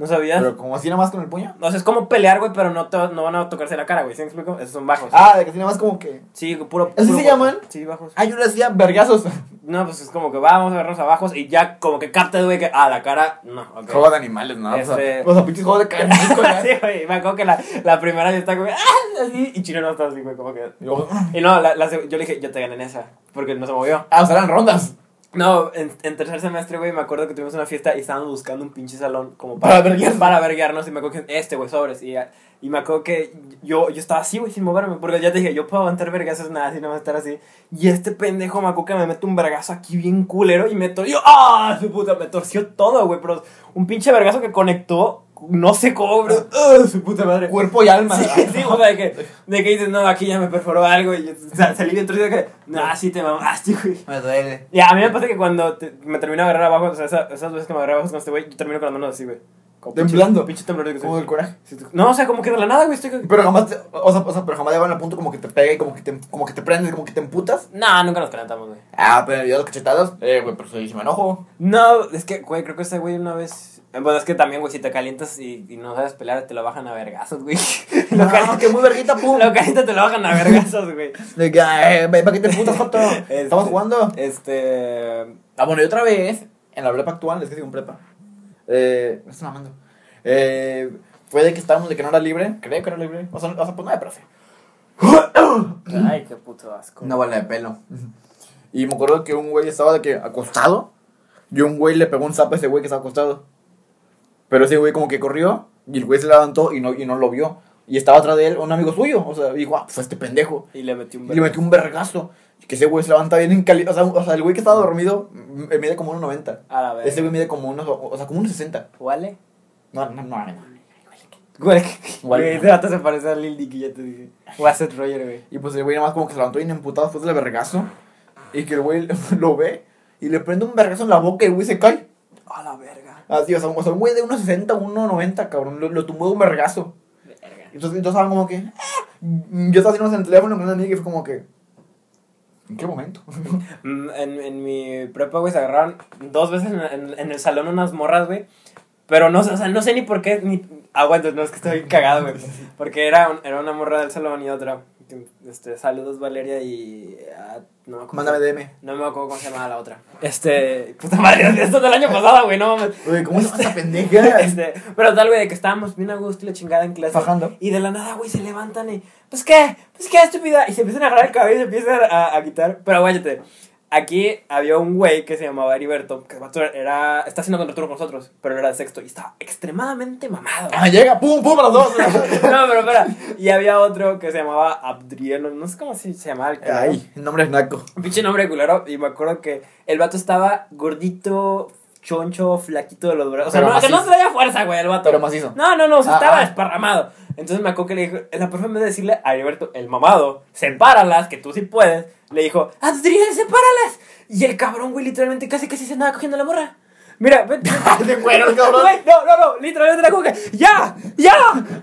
[SPEAKER 1] ¿No sabías?
[SPEAKER 2] Pero como así nada más con el puño.
[SPEAKER 1] O sea, es como pelear, güey, pero no, te- no van a tocarse la cara, güey. ¿Sí me explico? Esos son bajos.
[SPEAKER 2] Ah, de que así nada más como que.
[SPEAKER 1] Sí, puro.
[SPEAKER 2] ¿Así
[SPEAKER 1] puro-
[SPEAKER 2] se llaman?
[SPEAKER 1] Sí, bajos.
[SPEAKER 2] Ah, yo le hacía vergazos. (laughs)
[SPEAKER 1] No, pues es como que vamos a vernos abajo y ya como que captas, güey, que. Ah, la cara. No, ok.
[SPEAKER 2] Juego de animales, ¿no?
[SPEAKER 1] Este-
[SPEAKER 2] o sea, pinches juegos de canicos, (laughs) ya.
[SPEAKER 1] sí, güey. Me acuerdo que la, la primera yo estaba como. ¡Ah! Así. Y Chino no estaba así, güey, como que.
[SPEAKER 2] Y
[SPEAKER 1] no, la, la yo le dije, yo te gané en esa. Porque no se movió.
[SPEAKER 2] Ah, o sea, eran rondas.
[SPEAKER 1] No, en, en tercer semestre, güey, me acuerdo que tuvimos una fiesta y estábamos buscando un pinche salón como
[SPEAKER 2] Para verguearnos.
[SPEAKER 1] Para y me acuerdo que este, güey, sobres. Y, y me acuerdo que yo, yo estaba así, güey, sin moverme. Porque ya te dije, yo puedo aguantar vergazos nada, así, no va a estar así. Y este pendejo me acuerdo que me mete un vergazo aquí bien culero y me torció. ¡Ah! Su puta, me torció todo, güey. Pero un pinche vergazo que conectó, no sé cómo, bro. ¡Ah! Su puta madre.
[SPEAKER 2] Cuerpo y alma.
[SPEAKER 1] Sí, sí, o sea, de que, de que dices, no, aquí ya me perforó algo y yo, o sea, salí dentro y de que, no, sí te mamaste, güey.
[SPEAKER 2] Me duele.
[SPEAKER 1] Y a mí me pasa que cuando te- me termino de agarrar abajo, o sea, esa- esas veces que me agarré abajo con este güey, yo termino con las manos así, güey. Como
[SPEAKER 2] Temblando.
[SPEAKER 1] Pinche temblor
[SPEAKER 2] Como del coraje.
[SPEAKER 1] No, o sea, como que de la nada, güey, estoy...
[SPEAKER 2] Pero jamás, te, o, sea, o sea, pero jamás llevan al punto como que te pega y como que te, como que te prendes, como que te emputas.
[SPEAKER 1] No, nunca nos calentamos, güey.
[SPEAKER 2] Ah, pero yo los cachetados, eh, güey, pero si me enojo.
[SPEAKER 1] No, es que, güey, creo que ese güey una vez... eh, Bueno, es que también, güey, si te calientas y, y no sabes pelear, te lo bajan a vergazos, güey. lo, (laughs)
[SPEAKER 2] No,
[SPEAKER 1] cali-
[SPEAKER 2] que muy verguita, pum. (laughs)
[SPEAKER 1] lo calientas, te lo bajan a vergazos, güey.
[SPEAKER 2] De que, eh, ve, ¿para qué te emputas, Joto? (laughs)
[SPEAKER 1] Este-
[SPEAKER 2] Estamos jugando.
[SPEAKER 1] Este...
[SPEAKER 2] Ah, bueno, y otra vez, en la prepa actual, es que sigo en prepa. Eh, me estoy mamando. Eh, fue de que estábamos de que no era libre, creo que era libre. O sea, o sea pues no de profe. (coughs)
[SPEAKER 1] Ay, qué puto asco.
[SPEAKER 2] Una bola de pelo. Y me acuerdo que un güey estaba de que acostado. Y un güey le pegó un zap a ese güey que estaba acostado. Pero ese güey como que corrió. Y el güey se levantó y no, y no lo vio. Y estaba atrás de él un amigo suyo. O sea, dijo, ah, fue este pendejo.
[SPEAKER 1] Y le metí un
[SPEAKER 2] Y le metió un vergazo. Que ese güey se levanta bien en cali o sea, o sea, el güey que estaba dormido mide como 1.90.
[SPEAKER 1] A la vez.
[SPEAKER 2] Ese güey mide como unos, o sea, como unos 60.
[SPEAKER 1] ¿Vale?
[SPEAKER 2] No, no, no, no.
[SPEAKER 1] Güey, ese vato se parece a Lil Dicky, ya te dije. O a Seth Roger, güey.
[SPEAKER 2] Y pues el güey nada más como que se levantó bien emputado después del vergazo. Y que el güey (laughs) lo ve y le prende un vergazo en la boca y el güey se cae.
[SPEAKER 1] A la verga.
[SPEAKER 2] Así, o sea, o sea, un güey de 1.60, 1.90, cabrón. Lo, lo tumbó de un vergazo.
[SPEAKER 1] Verga.
[SPEAKER 2] Entonces, entonces estaban como que. "Ah". Yo estaba haciendo en el teléfono con una amiga y fue como que. ¿En qué momento? (laughs)
[SPEAKER 1] Mm, En, en mi prepa, güey, se agarraron dos veces en, en- en el salón unas morras, güey. Pero no, sé, o sea, no sé ni por qué, ni... Aguanta, no, es que estoy bien cagado, güey. Porque era, un- era una morra del salón y otra. Este, saludos, Valeria, y... ah, no me acuerdo.
[SPEAKER 2] Mándame DM.
[SPEAKER 1] No me acuerdo cómo se llamaba la otra. (laughs) Este... Puta madre, (laughs) esto es del año pasado, güey, no mames.
[SPEAKER 2] Oye, ¿cómo llama esa pendeja? (laughs)
[SPEAKER 1] Este, pero tal, güey, de que estábamos bien a gusto y la chingada en clase.
[SPEAKER 2] Fajando.
[SPEAKER 1] Y de la nada, güey, se levantan y, pues qué, pues qué, estúpida. Y se empiezan a agarrar el cabello y se empiezan a, a quitar. Pero aguállate. Aquí había un güey que se llamaba Heriberto, que el vato era, está haciendo contraturno con nosotros, pero era de sexto y estaba extremadamente mamado.
[SPEAKER 2] Ah, llega, pum, pum, a las dos. (laughs)
[SPEAKER 1] No, pero espera. Y había otro que se llamaba Abdrieno, no sé cómo se llamaba el culero.
[SPEAKER 2] Ay, el nombre es Naco.
[SPEAKER 1] Un pinche nombre culero. Y me acuerdo que el vato estaba gordito, choncho, flaquito de los brazos. O sea, no, que no traía fuerza, güey, el vato.
[SPEAKER 2] Pero macizo.
[SPEAKER 1] No, no, no, o sea,
[SPEAKER 2] Ah,
[SPEAKER 1] estaba
[SPEAKER 2] ah.
[SPEAKER 1] desparramado. Entonces me acuerdo que le dijo, la profe en vez de decirle a Heriberto, el mamado, sepáralas, que tú sí puedes, le dijo, Adrián, sepáralas. Y el cabrón, güey, literalmente casi casi se andaba cogiendo la morra. Mira, vete.
[SPEAKER 2] De cuero, cabrón.
[SPEAKER 1] Güey, no, no, no, literalmente la coge. ¡Ya! ¡Ya!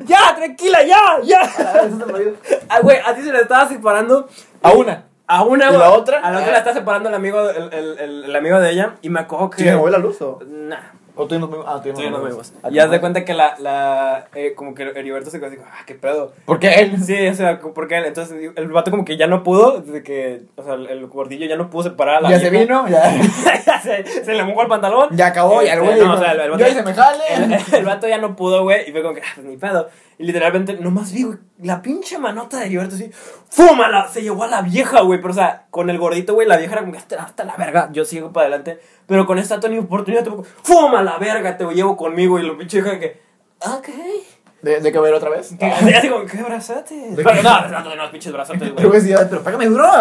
[SPEAKER 1] ¡Ya! ¡Tranquila! ¡Ya! ¡Ya! (laughs) Ah, güey, a ti se le estaba separando.
[SPEAKER 2] A una.
[SPEAKER 1] A una,
[SPEAKER 2] ¿Y la otra?
[SPEAKER 1] A la otra la está separando el amigo, el, el, el, el amigo de ella. Y me acuerdo que.
[SPEAKER 2] ¿Sí se movió la luz o?
[SPEAKER 1] Nah.
[SPEAKER 2] ¿O tú y nos vimos? Ah, tú y
[SPEAKER 1] Sí, nos vemos.
[SPEAKER 2] Ah,
[SPEAKER 1] Y haz de cuenta que la, la eh, como que Heriberto se quedó así, ah, qué pedo.
[SPEAKER 2] ¿Por qué él?
[SPEAKER 1] Sí, o sea, porque él, entonces el vato como que ya no pudo, desde que, o sea, el, gordillo ya no pudo separar a la
[SPEAKER 2] Ya se
[SPEAKER 1] vieja.
[SPEAKER 2] vino, ya. (laughs)
[SPEAKER 1] ya se, se le mojó el pantalón.
[SPEAKER 2] Ya acabó, ya el
[SPEAKER 1] Este,
[SPEAKER 2] güey.
[SPEAKER 1] no, o sea, el, el vato,
[SPEAKER 2] ahí se me jale.
[SPEAKER 1] el, el vato ya no pudo, güey, y fue como que, ah, pues ni pedo. Y literalmente, nomás vi, güey, la pinche manota de Heriberto así, ¡fúmala! Se llevó a la vieja, güey, pero o sea, con el gordito, güey, la vieja era como que hasta, hasta la verga, yo sigo para adelante, pero con esta Tony oportunidad, te pongo, ¡fuma la verga! Te llevo conmigo, y lo pinche vieja que, ok.
[SPEAKER 2] ¿De, de que ver otra vez? (laughs)
[SPEAKER 1] Así, así como, ¿qué brazotes? Pero no, no, no, no, pinches brazotes,
[SPEAKER 2] Pero (laughs)
[SPEAKER 1] güey.
[SPEAKER 2] güey decía, pero págame duro. (laughs)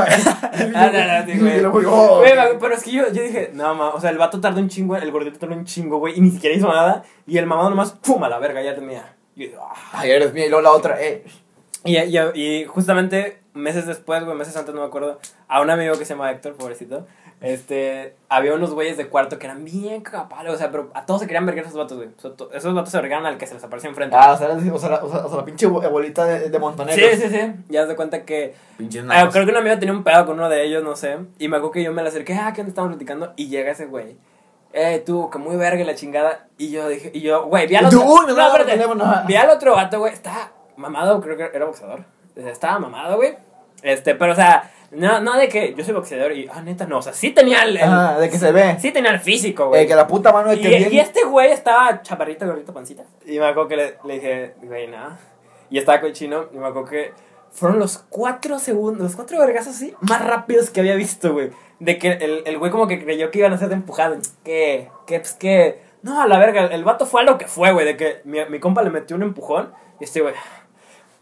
[SPEAKER 1] Ah, no, no, güey.
[SPEAKER 2] Luego, oh,
[SPEAKER 1] Güey, pero es que yo, yo dije, no, ma, o sea, el vato tardó un chingo, el gordito tardó un chingo, güey, y ni siquiera hizo nada, y el mamado nomás, ¡fuma la verga! Ya tenía. Y yo, ah.
[SPEAKER 2] Ay, eres mía. Y luego la otra, eh.
[SPEAKER 1] Y, y, y justamente meses después, güey, meses antes, no me acuerdo, a un amigo que se llama Héctor, pobrecito, Este, había unos güeyes de cuarto que eran bien capaces, o sea, pero a todos se querían vergar esos vatos, güey. O sea, to- esos vatos se vergaron al que se les apareció enfrente.
[SPEAKER 2] Ah, o sea, o sea, la, o sea, o sea, la pinche bolita de, de montoneros.
[SPEAKER 1] sí, sí, sí. Ya se cuenta que
[SPEAKER 2] Pinches nacos.
[SPEAKER 1] creo que una amiga tenía un pedo con uno de ellos, no sé. Y me acuerdo que yo me le acerqué, ah, ¿qué onda estamos platicando? Y llega ese güey. Eh, tú, que muy verga la chingada. Y yo dije, y yo, güey, vi al otro.
[SPEAKER 2] Uy, me
[SPEAKER 1] no,
[SPEAKER 2] el
[SPEAKER 1] espérate. Vi al otro vato, güey. Estaba mamado, creo que era boxeador. Estaba mamado, güey. Este, pero, o sea, no, no de que yo soy boxeador y, ah, neta, no. O sea, sí tenía el. el-
[SPEAKER 2] Ajá, de que se ve.
[SPEAKER 1] sí tenía el físico, güey.
[SPEAKER 2] Eh, que la puta mano de
[SPEAKER 1] Y,
[SPEAKER 2] que bien.
[SPEAKER 1] y este güey estaba chaparrito, gordito, pancita. Y me acuerdo que le, le dije, güey, nada. Y estaba con chino. Y me acuerdo que fueron los cuatro segundos, los cuatro vergazos así, más rápidos que había visto, güey. De que el, el güey como que creyó que iban a ser de empujado. Que, que, pues que. No, a la verga, el, el vato fue a lo que fue, güey. De que mi, mi compa le metió un empujón. Y este güey.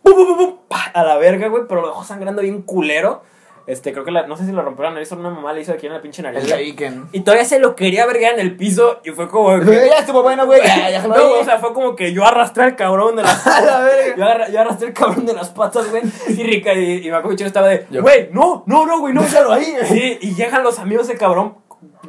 [SPEAKER 1] ¡pum, pum, pum, pum! pa, A la verga, güey. Pero lo dejó sangrando bien culero. Este, creo que la, no sé si lo rompió la nariz o una mamá le hizo aquí en la pinche nariz.
[SPEAKER 2] El.
[SPEAKER 1] Y todavía se lo quería vergar en el piso y fue como que...
[SPEAKER 2] Ya estuvo bueno, güey. Ya, ya
[SPEAKER 1] No, o sea, fue como que yo arrastré al cabrón de las (laughs)
[SPEAKER 2] la verga.
[SPEAKER 1] yo, arrastré el cabrón de las patas, güey. Y Rica y, y yo estaba de, güey, no, no, no, güey, no. (laughs)
[SPEAKER 2] Déjalo ahí.
[SPEAKER 1] Sí, y llegan los amigos de cabrón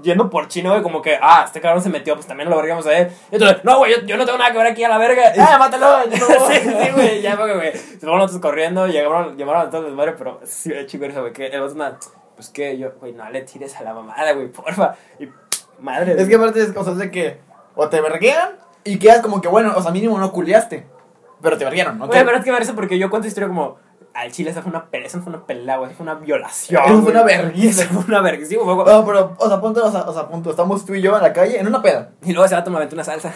[SPEAKER 1] yendo por chino, güey, como que, ah, este cabrón se metió, pues también lo vergamos a él. Y entonces, no, güey, yo, yo no tengo nada que ver aquí a la verga.
[SPEAKER 2] ¡Ah, (laughs) mátalo! (laughs)
[SPEAKER 1] sí, sí, güey, ya fue, güey. Se fueron otros corriendo, llegaron, llamaron a todos los madres, pero sí, chico güey, que el nada, pues que yo, güey, no le tires a la mamada, güey, porfa. Y, madre.
[SPEAKER 2] Es que aparte es cosas de que o te verguean y quedas como que, bueno, o sea, mínimo no culiaste. Pero te verguieron, ¿ok?
[SPEAKER 1] Güey, pero es que me parece porque yo cuento historia como. Al chile, esa fue una pelea, esa fue una pelea, güey, esa fue una violación.
[SPEAKER 2] Eso fue una vergüenza.
[SPEAKER 1] Esa fue una vergüenza. Güey.
[SPEAKER 2] No, pero, o sea, punto, o sea, o sea, punto. Estamos tú y yo en la calle en una peda.
[SPEAKER 1] Y luego ese vato me aventó una salsa.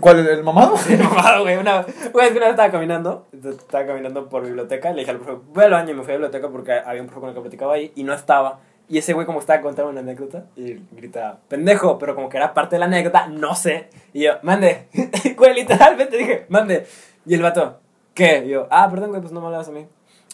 [SPEAKER 2] ¿Cuál? ¿El, el mamado?
[SPEAKER 1] Mamado, güey. Una, güey, es que una vez estaba caminando. Estaba caminando por biblioteca. Le dije al profe, voy al baño y me fui a la biblioteca porque había un profe con el que platicaba ahí y no estaba. Y ese güey, como estaba contando una anécdota, y grita, pendejo, pero como que era parte de la anécdota, no sé. Y yo, mande. (laughs) güey, literalmente dije, mande. Y el vato, ¿qué? Y yo, ah, perdón, güey, pues no me hablas a mí.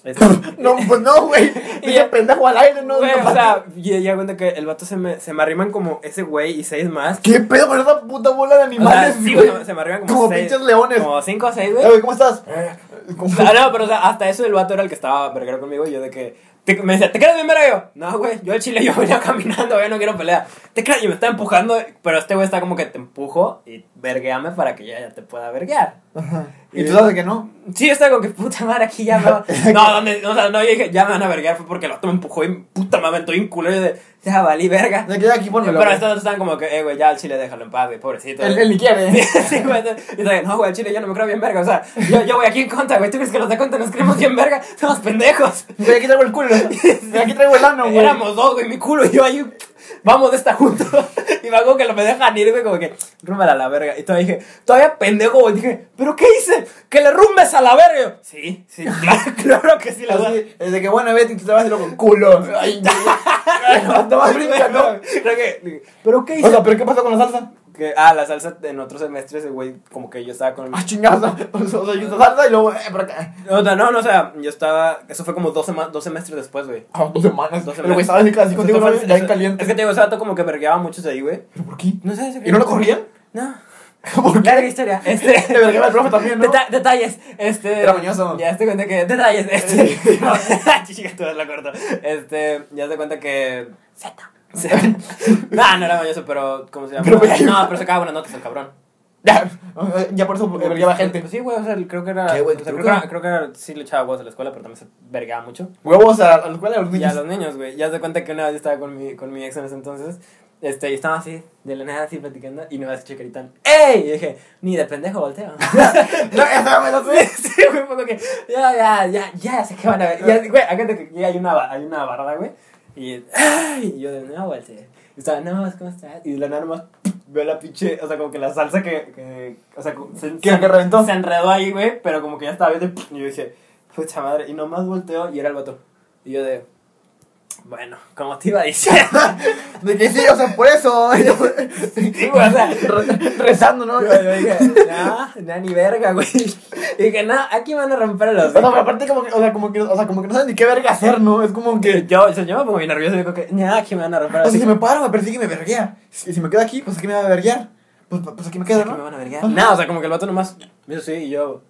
[SPEAKER 1] Este, (laughs)
[SPEAKER 2] No, pues no, güey. (laughs) Dije
[SPEAKER 1] ya-
[SPEAKER 2] pendejo al aire, no.
[SPEAKER 1] Güey,
[SPEAKER 2] no
[SPEAKER 1] o sea, y ya cuenta que el vato se me, se me arriman como ese güey y seis más.
[SPEAKER 2] ¿Qué pedo con esa puta bola de
[SPEAKER 1] O sea,
[SPEAKER 2] animales,
[SPEAKER 1] sí,
[SPEAKER 2] güey?
[SPEAKER 1] se me arriman como,
[SPEAKER 2] Como
[SPEAKER 1] seis.
[SPEAKER 2] pinches leones.
[SPEAKER 1] Como cinco o seis,
[SPEAKER 2] Eh,
[SPEAKER 1] güey.
[SPEAKER 2] ¿cómo estás?
[SPEAKER 1] Ah, no, pero o sea, hasta eso el vato era el que estaba verguero conmigo y yo de que... te- me decía, ¿te quedas bien verga? Yo, no, güey, yo al chile yo (laughs) venía caminando, güey, no quiero pelear. ¿Te crees? Y me está empujando, pero este güey está como que te empujo y vergueame para que ya, ya te pueda verguear.
[SPEAKER 2] Ajá. Y tú sabes que no.
[SPEAKER 1] Sí, estaba como que puta madre, aquí ya (laughs) no. No, donde, o sea, no, yo dije, ya me van a verguear, fue porque el vato me empujó y puta me aventó bien culero y de, ya valí verga.
[SPEAKER 2] De que ya aquí ponmelo.
[SPEAKER 1] Pero
[SPEAKER 2] güey.
[SPEAKER 1] estos estaban como que, eh, güey, ya al chile déjalo en paz, güey, pobrecito.
[SPEAKER 2] Él, él ni quiere. (laughs)
[SPEAKER 1] Sí, güey. Y está no, güey, al chile yo no me creo bien verga. O sea, yo, yo voy aquí en contra, güey. ¿Tú crees que los de contra nos creemos bien verga? Somos pendejos.
[SPEAKER 2] Güey, aquí traigo el culo. (laughs) Aquí traigo el ano, güey.
[SPEAKER 1] Éramos dos, güey, mi culo y yo ahí. Vamos de esta juntos. (laughs) Y me hago que lo me dejan ir, güey, como que, rúmbala a la verga. Y todavía dije, todavía pendejo, güey. Dije, ¿pero qué hice? Que le rumbes a la verga. Y yo, sí, sí, (laughs) claro, claro que sí, la verdad.
[SPEAKER 2] Así, es de que bueno, vete y tú te vas y luego culo. Ay, (laughs) no, ¿no?
[SPEAKER 1] Creo que, dije, ¿pero qué hice?
[SPEAKER 2] O sea, ¿pero qué pasó con la salsa?
[SPEAKER 1] Que, ah, la salsa en otros semestres, el güey, como que yo estaba con.
[SPEAKER 2] Ah, chingada. O sea, yo hice salsa y luego, eh, por acá.
[SPEAKER 1] No, no, no, no, o sea, yo estaba. Eso fue como dos, sema- dos semestres después, güey.
[SPEAKER 2] Ah, dos semanas.
[SPEAKER 1] Dos
[SPEAKER 2] Pero güey, estaba así, así contigo, ¿no? ya en
[SPEAKER 1] es-
[SPEAKER 2] caliente.
[SPEAKER 1] Es que te digo, ese vato como que vergueaba muchos de ahí, güey.
[SPEAKER 2] ¿Pero por qué?
[SPEAKER 1] No sé.
[SPEAKER 2] ¿Y no lo corrían?
[SPEAKER 1] No. (laughs)
[SPEAKER 2] ¿Por qué?
[SPEAKER 1] Larga historia. Este. (laughs)
[SPEAKER 2] Te vergueaba el profe también, ¿no?
[SPEAKER 1] Deta- detalles. Este.
[SPEAKER 2] Era mañoso.
[SPEAKER 1] Ya te cuenta que. Detalles. Este. (laughs) Chica, tú la corto. Este. Ya te cuenta que. Z. (laughs) no, no era mañoso, pero. ¿Cómo se llama?
[SPEAKER 2] Pero, güey,
[SPEAKER 1] no, pero sacaba buenas notas el cabrón.
[SPEAKER 2] Ya, ya por eso vergueaba gente.
[SPEAKER 1] Pues sí, güey, o sea, creo que era.
[SPEAKER 2] Qué buen
[SPEAKER 1] o sea, creo, que era creo que era- sí le echaba huevos a la escuela, pero también se vergaba mucho.
[SPEAKER 2] Huevos a, a la escuela de los
[SPEAKER 1] Y a
[SPEAKER 2] niños.
[SPEAKER 1] los niños, güey. Ya se cuenta que una vez estaba con mi, con mi ex en ese entonces. Este, y estaba así, de la nada, así platicando. Y me escuché gritar, ¡Ey! Y dije, ni de pendejo volteo. (laughs)
[SPEAKER 2] No, esa me lo sé.
[SPEAKER 1] sí, güey, como que, ya, ya, ya, ya, sé que van a ver. Ya, güey, acá te- hay una, hay una barda, güey. Y, ¡ay! Y yo de nuevo volteé. Y estaba, no, ¿cómo estás? Y de la nada nomás (laughs) veo la pinche, o sea, como que la salsa que, que o sea, se,
[SPEAKER 2] ¿Qué, que reventó?
[SPEAKER 1] se enredó ahí, güey, pero como que ya estaba viendo y (laughs) yo dije, pucha madre, y nomás volteó y era el vato. Y yo de, bueno, como te iba diciendo, (laughs)
[SPEAKER 2] De que sí, o sea, por eso.
[SPEAKER 1] sí, güey, o sea,
[SPEAKER 2] Re- rezando, ¿no?
[SPEAKER 1] yo, yo dije, no, no, ni verga, güey. Y dije, no, aquí van a romper los
[SPEAKER 2] O sea, pero aparte como que, o sea, como que, o sea, como que no saben ni qué verga hacer, ¿no? Es como que,
[SPEAKER 1] Yo, o sea, yo me pongo bien nervioso y digo que, no, aquí me van a romper
[SPEAKER 2] o sea, si me paro, me persigue y me verguea. Si, si me quedo aquí, pues aquí me va a verguear. Pues, pues aquí me quedo,
[SPEAKER 1] Aquí me
[SPEAKER 2] ¿no?
[SPEAKER 1] van a verguear. No, o sea, como que el vato nomás hizo así y yo,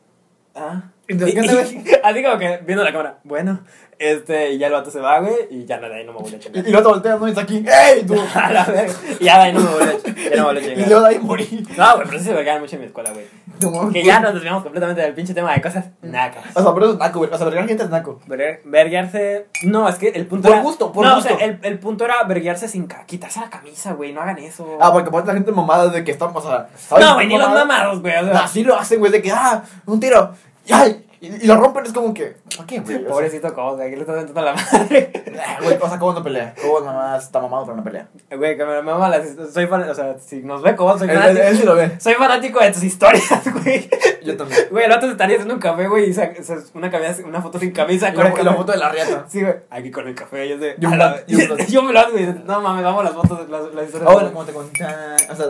[SPEAKER 1] Ah.
[SPEAKER 2] ¿Y entonces qué
[SPEAKER 1] Y- y- (laughs) Así como que viendo la cámara. Bueno, este, y ya el vato se va, güey, y ya no, de ahí no me vuelve a
[SPEAKER 2] Y,
[SPEAKER 1] chingar.
[SPEAKER 2] y luego te volteas, ¿no? Y está aquí, ¡ey! Tú. (laughs)
[SPEAKER 1] A la verga. Y ya de ahí no me vuelve a chingar. Ya no me vuelve a (laughs)
[SPEAKER 2] Y luego de ahí morí.
[SPEAKER 1] No, güey, pero sí se vergaban mucho en mi escuela, güey.
[SPEAKER 2] No.
[SPEAKER 1] Que ya nos desviamos completamente del pinche tema de cosas nacas.
[SPEAKER 2] O sea, pero eso es naco, güey. O sea, vergar gente es naco.
[SPEAKER 1] Ver- Verguearse. No, es que el punto
[SPEAKER 2] Por
[SPEAKER 1] era.
[SPEAKER 2] gusto, por
[SPEAKER 1] no,
[SPEAKER 2] gusto.
[SPEAKER 1] o sea, el, el punto era verguearse sin ca- quitarse la camisa, güey. No hagan eso.
[SPEAKER 2] Ah, porque aparte la gente mamada de que están, o sea, ¿sabes?
[SPEAKER 1] no, güey, ni los mamados, güey. O sea,
[SPEAKER 2] Así lo hacen, güey, de que, ah, un tiro. Y, ay, y, y lo rompen, es como que, ¿para qué, güey?
[SPEAKER 1] Pobrecito Cobos, que le estás aventando la madre. (laughs)
[SPEAKER 2] ah, Güey, o sea, ¿cómo no pelea? ¿Cómo nomás está mamado pero no pelea?
[SPEAKER 1] Güey, que me mama las. Soy fan. O sea, si nos ve Cobos, soy
[SPEAKER 2] Él, él,
[SPEAKER 1] fanático.
[SPEAKER 2] él sí lo ve.
[SPEAKER 1] Soy fanático de tus historias, (laughs) güey.
[SPEAKER 2] Yo también.
[SPEAKER 1] Güey, el vato se estaría haciendo un café, güey, y saca sa- una, camisa, una foto sin camisa. Con
[SPEAKER 2] la, la foto de la riata.
[SPEAKER 1] Sí, güey. Aquí con el café, yo sé.
[SPEAKER 2] Y un
[SPEAKER 1] a la-
[SPEAKER 2] blog, y un (laughs) blog.
[SPEAKER 1] Yo me lo hago, güey. No mames, vamos las fotos, las, las historias.
[SPEAKER 2] Ah, bueno, como te conté, o sea,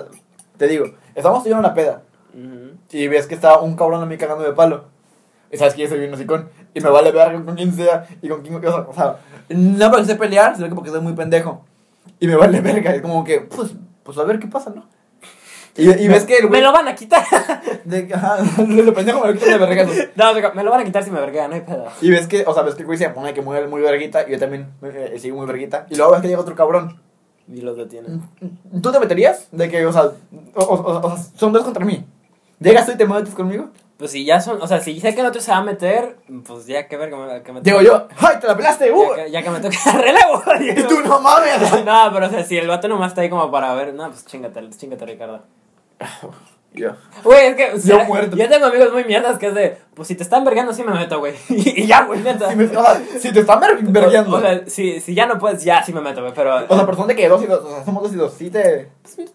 [SPEAKER 2] te digo, estamos teniendo una peda.
[SPEAKER 1] Ujú.
[SPEAKER 2] Y ves que está un cabrón a mí cagando de palo. Y sabes que yo soy bien hocicón. Y me vale ver con quien sea. Y con quién. O sea, o sea, no porque sé pelear, sino que porque soy muy pendejo. Y me vale verga. Es como que, pues, pues a ver qué pasa, ¿no? Y, y ves que el
[SPEAKER 1] Me
[SPEAKER 2] güey.
[SPEAKER 1] lo van a quitar. (laughs)
[SPEAKER 2] De, ajá, lo pendejo me lo quitan de vergas.
[SPEAKER 1] No, me lo van a quitar si me verguea, no hay pedo.
[SPEAKER 2] Y ves que, o sea, ves que el güey se pone que muy, muy verguita. Y yo también eh, sigo muy verguita. Y luego ves que llega otro cabrón.
[SPEAKER 1] Y los detienen.
[SPEAKER 2] ¿Tú te meterías? De que, o sea, o, o- o- o sea, son dos contra mí. ¿Llegas tú y te metes conmigo?
[SPEAKER 1] Pues si ya son, o sea, si sé que el otro se va a meter, pues ya que ver que me, que me
[SPEAKER 2] Llego yo, ¡ay, te la pelaste! ¡Uh!
[SPEAKER 1] Ya que, ya que me toca (laughs) relevo.
[SPEAKER 2] Y tú, no mames. (laughs)
[SPEAKER 1] No, pero o sea, si el vato nomás está ahí como para ver, no, pues chingate, chingate, Ricardo. (laughs)
[SPEAKER 2] Yo.
[SPEAKER 1] Güey, es que. o sea,
[SPEAKER 2] muerto.
[SPEAKER 1] Yo tengo amigos muy mierdas que es de, pues si te están vergando, sí me meto, güey. (laughs) Y, y ya, güey, neta.
[SPEAKER 2] Si, me- o sea, si te están ver- vergueando.
[SPEAKER 1] O, o sea, si, si ya no puedes, ya sí me meto, güey, pero.
[SPEAKER 2] O sea, pero son de que dos y dos. O sea, somos dos y dos. Sí te.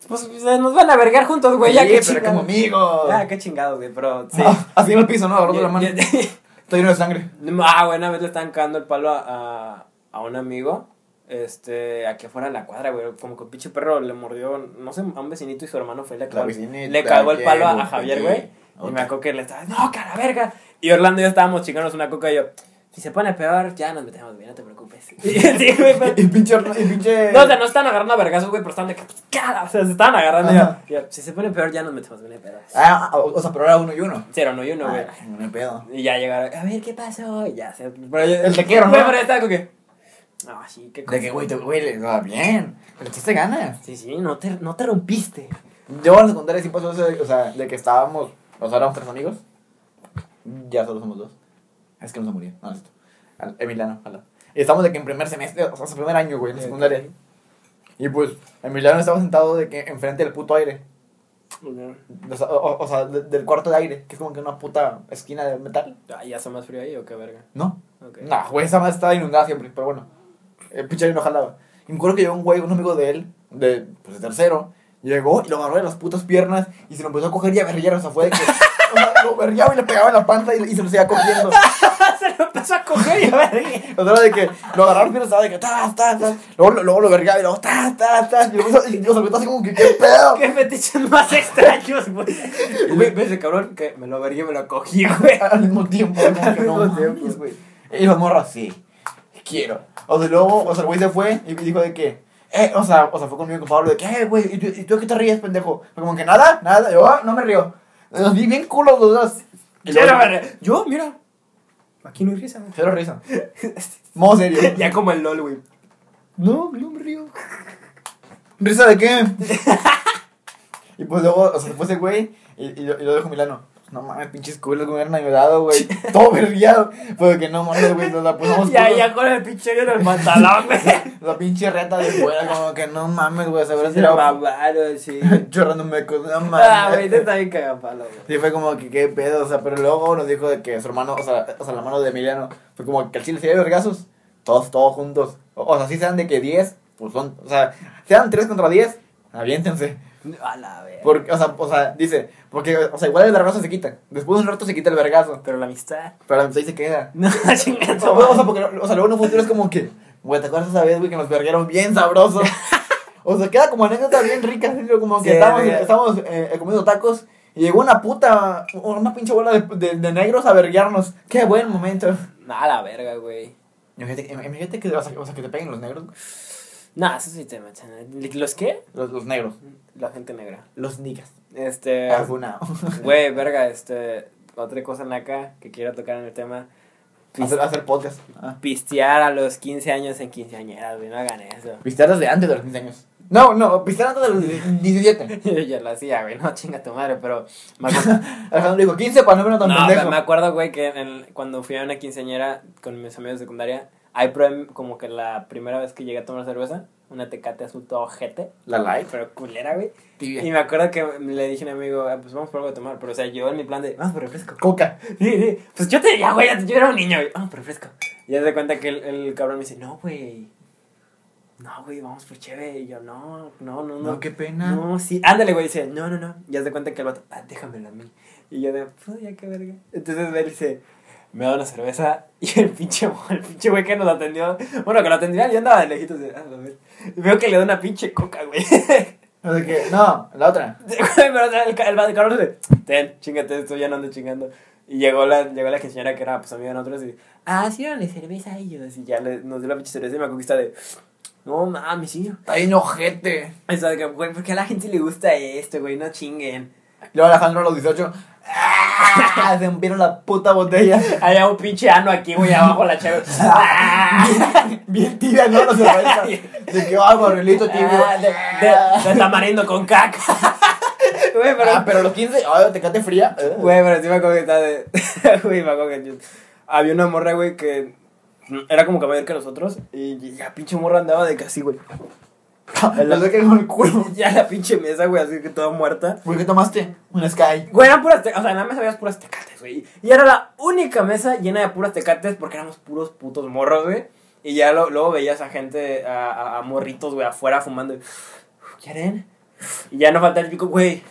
[SPEAKER 1] pues, pues, nos van a vergar juntos, güey, ya
[SPEAKER 2] Sí,
[SPEAKER 1] que
[SPEAKER 2] pero como amigos.
[SPEAKER 1] Ya, qué chingados, güey, pero sí.
[SPEAKER 2] Ah, así en el piso, ¿no? Agarrando la mano.
[SPEAKER 1] Ya- (laughs) ya-
[SPEAKER 2] Estoy lleno de sangre.
[SPEAKER 1] Ah, güey, una vez le estaban cagando el palo a, a, a un amigo. Este, aquí afuera de la cuadra, güey. Como que un pinche perro le mordió, no sé, a un vecinito y su hermano fue y le cagó, le cagó el palo a, a Javier, güey. Y
[SPEAKER 2] Ok.
[SPEAKER 1] me acuerdo que le estaba, no, cara verga. Y Orlando y yo estábamos chingándonos una coca y yo, si se pone peor, ya nos metemos, güey, no te preocupes. (laughs) Y, sí, güey, pero- (laughs)
[SPEAKER 2] Y pinche. Y pinche.
[SPEAKER 1] no, o sea, no están agarrando a vergazos, güey, pero están de que, pues, cara, o sea, se estaban agarrando y yo, y yo, si se pone peor, ya nos metemos, güey, pedo.
[SPEAKER 2] Ah, ah, o o sea, pero era uno y uno.
[SPEAKER 1] Cero, no, y uno, güey.
[SPEAKER 2] Ay, no pedo.
[SPEAKER 1] Y ya llegaron, a ver, ¿qué pasó? Y ya, se, pero yo,
[SPEAKER 2] El te quiero, ¿no?
[SPEAKER 1] pero estaba como que, ah, sí, qué
[SPEAKER 2] De que, güey, te, güey, va bien. Le echaste ganas.
[SPEAKER 1] Sí, sí, no te, no te rompiste.
[SPEAKER 2] Yo en la secundaria sí pasó eso, de- o sea, de que estábamos, o sea, éramos tres amigos. Ya solo somos dos. Es que no se murió, no, esto. Emiliano, ojalá. Y estamos de que en primer semestre, o sea, en primer año, güey, en la secundaria. Y pues, Emiliano estaba sentado de que enfrente del puto aire. O sea, o- o sea, de- del cuarto de aire, que es como que una puta esquina de metal.
[SPEAKER 1] Ah, ¿Ya hace más frío ahí o qué verga?
[SPEAKER 2] ¿No?
[SPEAKER 1] Ok.
[SPEAKER 2] No, güey, esa madre estaba inundada siempre, pero bueno. El pinche aire no jalaba. Y me acuerdo que llegó un güey, un amigo de él, de, pues, de tercero, llegó y lo agarró de las putas piernas y se lo empezó a coger y a berrear, o sea, fue de que... o sea, lo berreaba y le pegaba en la panza y, y se lo seguía cogiendo. (laughs)
[SPEAKER 1] se lo empezó a coger y a ver. (laughs)
[SPEAKER 2] O sea, era de que lo agarraba las piernas, estaba de que... Ta, ta, ta. Luego, lo- luego lo berreaba y luego... Ta, ta, ta. Y luego y lo soltó así como que... ¿Qué pedo? (laughs)
[SPEAKER 1] Qué fetiches más extraños, güey. Y Güey, ves ese cabrón que me lo vergué y me lo cogí, güey.
[SPEAKER 2] Al mismo tiempo, como que
[SPEAKER 1] Al
[SPEAKER 2] no
[SPEAKER 1] mismo
[SPEAKER 2] mames,
[SPEAKER 1] tiempo.
[SPEAKER 2] güey. Y las morras, sí, quiero. O sea, luego, o sea, el güey se fue y dijo de que, eh, o sea, o sea, fue conmigo con Pablo de que, eh, güey, ¿y tú, ¿y tú qué te ríes, pendejo? Fue como que nada, nada, yo, ah, no me río. Nos vi bien culos los dos. Y
[SPEAKER 1] Yo,
[SPEAKER 2] luego-
[SPEAKER 1] me mira. Aquí no hay risa.
[SPEAKER 2] Cero risa. Modo serio. (laughs)
[SPEAKER 1] Ya como el LOL, güey.
[SPEAKER 2] No, no me río. ¿Risa de qué? (laughs) y pues luego, o sea, se fue ese güey y, y, lo- y lo dejó Milano. No mames, pinches culos me hubieran ayudado, güey. (laughs) Todo vergueado. Fue que no mames, güey, nos la pusimos
[SPEAKER 1] Ya, ya con el pinche en el pantalón, güey. (laughs)
[SPEAKER 2] La pinche reta de fuera, como que no mames, güey, se tirado
[SPEAKER 1] mamaron, sí. (laughs)
[SPEAKER 2] chorrándome con no
[SPEAKER 1] Ah, güey, te
[SPEAKER 2] mames.
[SPEAKER 1] está bien cagapalo, güey.
[SPEAKER 2] Sí, fue como que qué pedo, o sea, pero luego nos dijo de que su hermano, o sea, o sea la mano de Emiliano, fue como que al chile se dio vergazos, todos, todos juntos. O, o sea, si sean de que 10, pues son, o sea, sean 3 contra 10, aviéntense.
[SPEAKER 1] A la verga.
[SPEAKER 2] Porque, o sea, o sea, dice, porque, o sea, igual el vergazo se quita. Después de un rato se quita el vergazo,
[SPEAKER 1] Pero la amistad.
[SPEAKER 2] pero la ahí se queda. (laughs)
[SPEAKER 1] No, chingada.
[SPEAKER 2] o sea, porque, o sea, luego en un futuro es como que, güey, ¿te acuerdas esa vez, güey, que nos vergueron bien sabroso? (laughs) o sea, queda como anécdota bien rica, así, como que
[SPEAKER 1] Sí,
[SPEAKER 2] estábamos, eh, comiendo tacos y llegó una puta, una pinche bola de, de, de negros a verguearnos. Qué buen momento.
[SPEAKER 1] A la verga, güey.
[SPEAKER 2] Imagínate, imagínate que, o sea, o sea, que te peguen los negros.
[SPEAKER 1] Nah, eso sí te machan. ¿Los qué?
[SPEAKER 2] Los, los negros.
[SPEAKER 1] La gente negra.
[SPEAKER 2] Los niggas.
[SPEAKER 1] Este.
[SPEAKER 2] Funao.
[SPEAKER 1] Güey, verga, este. otra cosa naca que quiero tocar en el tema.
[SPEAKER 2] Hacer, hacer podcast. Ah.
[SPEAKER 1] Pistear a los 15 años en quinceañeras, güey, no hagan eso.
[SPEAKER 2] Pistear desde antes de los 15 años. No, no, pistear antes de los 17. (laughs)
[SPEAKER 1] Yo ya lo hacía, güey, no chinga tu madre, pero me acuerdo, (laughs)
[SPEAKER 2] Alejandro dijo 15 para no vernos tan
[SPEAKER 1] no,
[SPEAKER 2] pendejo.
[SPEAKER 1] me acuerdo, güey, que en- cuando fui a una quinceañera con mis amigos de secundaria, probé como que la primera vez que llegué a tomar cerveza, una tecate azul todo ojete,
[SPEAKER 2] La light.
[SPEAKER 1] pero culera, güey.
[SPEAKER 2] Tibia.
[SPEAKER 1] Y me acuerdo que le dije a un amigo, "Ah, pues vamos por algo de tomar, pero o sea, yo en mi plan de, vamos por refresco.
[SPEAKER 2] Coca.
[SPEAKER 1] Sí, sí. Pues yo te ya, güey, yo era un niño, güey. Vamos por refresco. Y ya se cuenta que el, el cabrón me dice, no, güey. No, güey, vamos por chévere. Y yo, no, no, no, no.
[SPEAKER 2] No, qué pena.
[SPEAKER 1] No, sí. Ándale, güey. Dice, no, no, no. Ya se cuenta que el vato, ah, déjamelo a mí. Y yo de, pues ya qué verga. Entonces él dice, me da una cerveza. Y el pinche, el pinche güey que nos atendió, bueno, que lo atendía, yo andaba de lejitos de, ah, a ver. Veo que le da una pinche coca, güey.
[SPEAKER 2] O sea que, no, la otra. (laughs)
[SPEAKER 1] Pero el, el, el cabrón dice, ten, chingate esto, ya no ando chingando. Y llegó la, llegó la quinceañera que era pues amiga de nosotros y, ah, sí, dale cerveza a ellos. Y ya le, nos dio la pinche cerveza y me conquista de, no mames, sí.
[SPEAKER 2] Está bien ojete.
[SPEAKER 1] O sea, que, güey, ¿por qué a la gente le gusta esto, güey? No chinguen.
[SPEAKER 2] Luego Alejandro a los 18. ¡ah! Se vieron la puta botella.
[SPEAKER 1] Hay un pinche ano aquí, güey, abajo la chave. (laughs)
[SPEAKER 2] Bien tibia, ¿no? La cerveza. De que va, barrilito tibio.
[SPEAKER 1] Ah, de, de, de tamarindo con caca. Güey, pero,
[SPEAKER 2] Ah, pero los 15, ay, te cate fría.
[SPEAKER 1] Güey, pero sí me acuerdo que estaba de. (laughs) Güey, me acuerdo que había una morra, güey, que era como que mayor que nosotros. Y ya pinche morra andaba de casi, güey. (laughs)
[SPEAKER 2] La saqué con el culo. (laughs)
[SPEAKER 1] Ya la pinche mesa, güey, así que toda muerta.
[SPEAKER 2] ¿Por qué tomaste? Un Sky.
[SPEAKER 1] Güey, eran puras tecates, o sea, en la mesa había puras tecates, güey. Y era la única mesa llena de puras tecates porque éramos puros putos morros, güey. Y ya lo- luego veías a gente, a, a- a morritos, güey, afuera fumando. ¿Quieren? Y ya no falta el pico, güey.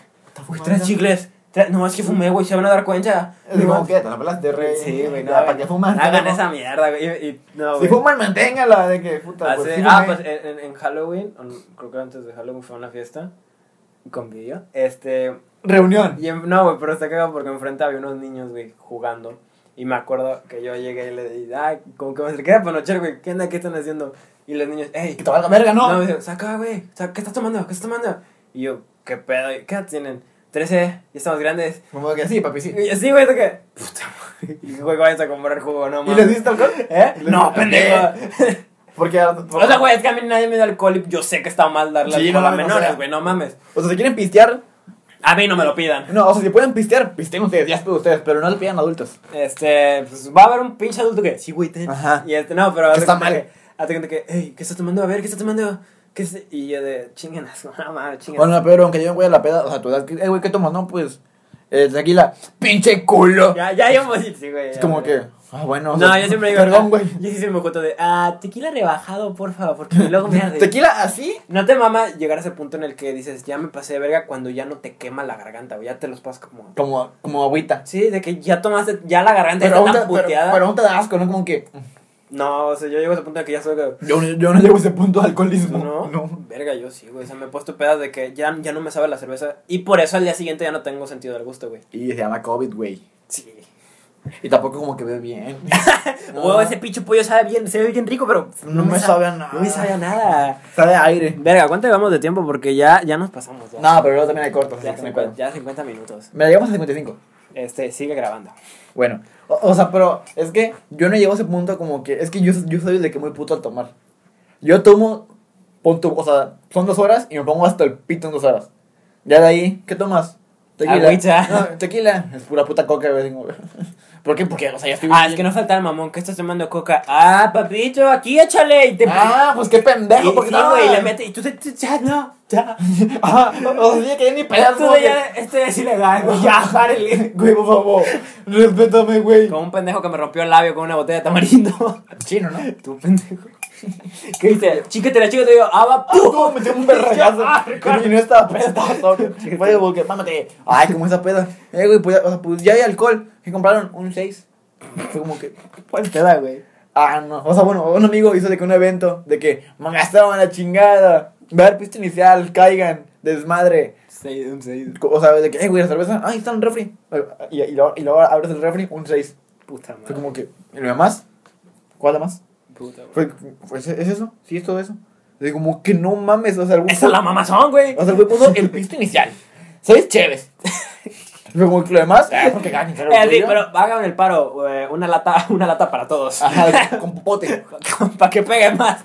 [SPEAKER 1] Güey, tres chicles. No, es que fumé, güey, se van a dar cuenta.
[SPEAKER 2] Es como que te la pelas de rey.
[SPEAKER 1] Sí, güey, no.
[SPEAKER 2] ¿Para qué fuman?
[SPEAKER 1] Hagan
[SPEAKER 2] No.
[SPEAKER 1] esa mierda, güey. Y, y- no,
[SPEAKER 2] Si fuman, manténgala. De que, puta,
[SPEAKER 1] Ah,
[SPEAKER 2] pues,
[SPEAKER 1] sí. Ah, pues en, en- en Halloween, creo que antes de Halloween fue una fiesta con video. Este,
[SPEAKER 2] Reunión.
[SPEAKER 1] y en- no, güey, pero está cagado porque enfrente había unos niños, güey, jugando. Y me acuerdo que yo llegué y le dije, ay, como que me acerqué a panochar, güey, ¿qué onda? ¿Qué están haciendo? Y los niños, hey,
[SPEAKER 2] Que te valga verga, ¿no?
[SPEAKER 1] no, me dicen, saca, güey, ¿qué estás tomando? ¿Qué estás tomando? Y yo, ¿qué pedo? ¿Qué edad tienen? 13, ya estamos grandes.
[SPEAKER 2] Como que sí, papi, sí.
[SPEAKER 1] Y yo, sí, güey, ¿de qué? Puta madre. Y güey, vayas a comprar jugo, no
[SPEAKER 2] ¿Y
[SPEAKER 1] mames.
[SPEAKER 2] les diste alcohol?
[SPEAKER 1] ¿Eh?
[SPEAKER 2] ¿Les-
[SPEAKER 1] No, pendejo. (laughs)
[SPEAKER 2] Porque.
[SPEAKER 1] O sea, güey, es que a mí nadie me da alcohol y yo sé que está mal darle
[SPEAKER 2] Sí,
[SPEAKER 1] alcohol
[SPEAKER 2] no
[SPEAKER 1] a menores, güey, no mames.
[SPEAKER 2] O sea, si quieren pistear.
[SPEAKER 1] A mí no me lo pidan.
[SPEAKER 2] No, o sea, si pueden pistear, pisteen ustedes, ya es ustedes, pero no le pidan adultos.
[SPEAKER 1] Este, pues va a haber un pinche adulto que, sí, güey, ten.
[SPEAKER 2] Ajá.
[SPEAKER 1] Y este, no, pero.
[SPEAKER 2] Que está mal.
[SPEAKER 1] que- cuenta que, hey, ¿qué estás tomando? A ver, ¿qué estás tomando? ¿Qué es? Y yo de, chinguen no (laughs) mames, chinguen.
[SPEAKER 2] Bueno, no, pero aunque yo me voy a la peda, o sea, tu edad, eh, güey, ¿qué tomas? No, pues. Eh, tequila. ¡Pinche culo!
[SPEAKER 1] Ya, ya, yo sí, güey.
[SPEAKER 2] Es
[SPEAKER 1] ya,
[SPEAKER 2] como
[SPEAKER 1] güey.
[SPEAKER 2] que. Ah, bueno. o
[SPEAKER 1] No, yo siempre digo.
[SPEAKER 2] Perdón, güey.
[SPEAKER 1] Yo sí siempre me cuento de, ah, tequila rebajado, por favor, porque luego me (laughs) arde.
[SPEAKER 2] ¿Tequila así?
[SPEAKER 1] ¿No te mama llegar a ese punto en el que dices, ya me pasé de verga cuando ya no te quema la garganta, güey? Ya te los pasas como.
[SPEAKER 2] Como, como agüita.
[SPEAKER 1] Sí, de que ya tomaste, ya la garganta
[SPEAKER 2] Pero
[SPEAKER 1] está
[SPEAKER 2] aún, te,
[SPEAKER 1] tan
[SPEAKER 2] pero,
[SPEAKER 1] puteada.
[SPEAKER 2] pero aún te da asco, ¿no? Como que.
[SPEAKER 1] No, o sea, yo llego a ese punto en que ya soy que.
[SPEAKER 2] Yo, yo no llego a ese punto de alcoholismo.
[SPEAKER 1] ¿No?
[SPEAKER 2] No.
[SPEAKER 1] Verga, yo sí, güey. O sea, me he puesto pedas de que ya, ya no me sabe la cerveza. Y por eso al día siguiente ya no tengo sentido del gusto, güey.
[SPEAKER 2] Y se llama COVID, güey.
[SPEAKER 1] Sí.
[SPEAKER 2] Y tampoco como que ve bien. (laughs)
[SPEAKER 1] Huevo, ese pinche pollo sabe bien, se ve bien rico, pero
[SPEAKER 2] No me
[SPEAKER 1] sa-
[SPEAKER 2] sabe a nada.
[SPEAKER 1] No me sabe a nada.
[SPEAKER 2] Sabe a aire.
[SPEAKER 1] Verga, ¿cuánto llevamos de tiempo? Porque ya, ya nos pasamos. Ya,
[SPEAKER 2] No, pero luego también hay cortos, así
[SPEAKER 1] ya,
[SPEAKER 2] que no hay
[SPEAKER 1] 50,
[SPEAKER 2] pedo.
[SPEAKER 1] ya 50 minutos.
[SPEAKER 2] Mira, llegamos a 55.
[SPEAKER 1] Este, sigue grabando.
[SPEAKER 2] Bueno, o, o sea, pero es que yo no llego a ese punto como que. Es que yo, yo soy de que muy puto al tomar. Yo tomo. Pon tu- o sea, son dos horas y me pongo hasta el pito en dos horas. Ya de ahí, ¿qué tomas? Tequila.
[SPEAKER 1] Agüita.
[SPEAKER 2] No, tequila. Es pura puta coca, güey. (laughs) ¿Por qué? Porque, o sea, ya estoy.
[SPEAKER 1] Ah, es que no falta el mamón. ¿Qué estás tomando coca? Ah, papito, aquí échale. Y te.
[SPEAKER 2] Ah, pues qué
[SPEAKER 1] y,
[SPEAKER 2] pendejo. porque
[SPEAKER 1] sí,
[SPEAKER 2] no,
[SPEAKER 1] güey, le mete. Y tú te. Ya, no. Ya. (laughs)
[SPEAKER 2] Ah, o sea, que ya ni pedazo.
[SPEAKER 1] Esto ya, esto ya es ilegal, güey. Ya, (laughs) párele.
[SPEAKER 2] Güey, por favor. Respétame, güey.
[SPEAKER 1] Como un pendejo que me rompió el labio con una botella de tamarindo.
[SPEAKER 2] Chino, ¿no?
[SPEAKER 1] Tú, pendejo. (laughs) ¿Qué dice? Chíquetela, chíquete. (laughs) Yo, ah, va,
[SPEAKER 2] ¡Pum! Tú, metí un berregazo.
[SPEAKER 1] Ah,
[SPEAKER 2] Y no estaba peda, sobrio. (laughs) Güey, porque, mámate. Ay, como esa peda. Eh, güey, pues, ya- o sea, pues ya hay alcohol. ¿Qué compraron? Un 6. Fue como que.
[SPEAKER 1] ¿Cuál te da, güey?
[SPEAKER 2] Ah, no. O sea, bueno, un amigo hizo de que un evento de que me gastaban la chingada. Ver pista inicial, caigan, desmadre.
[SPEAKER 1] Seis, un seis.
[SPEAKER 2] O sea, de que, eh, güey, la cerveza. Ay, está en el refri. Y, y, luego, y luego abres el refri, un 6.
[SPEAKER 1] Puta madre.
[SPEAKER 2] Fue como que. ¿Y lo demás? ¿Cuál demás?
[SPEAKER 1] Puta
[SPEAKER 2] fue, ¿es, es eso? ¿Sí es todo eso? De como que no mames, o sea, güey
[SPEAKER 1] Esa es la mamazón, güey.
[SPEAKER 2] O sea, el güey puso (laughs) el pisto inicial. ¿Sabes? Chéves. Fue (laughs) como que lo demás, ah, porque sabe lo
[SPEAKER 1] Eh, sí, pero hagan el paro, eh, una lata, (laughs) una lata para todos.
[SPEAKER 2] Ajá, con popote.
[SPEAKER 1] para que pegue más.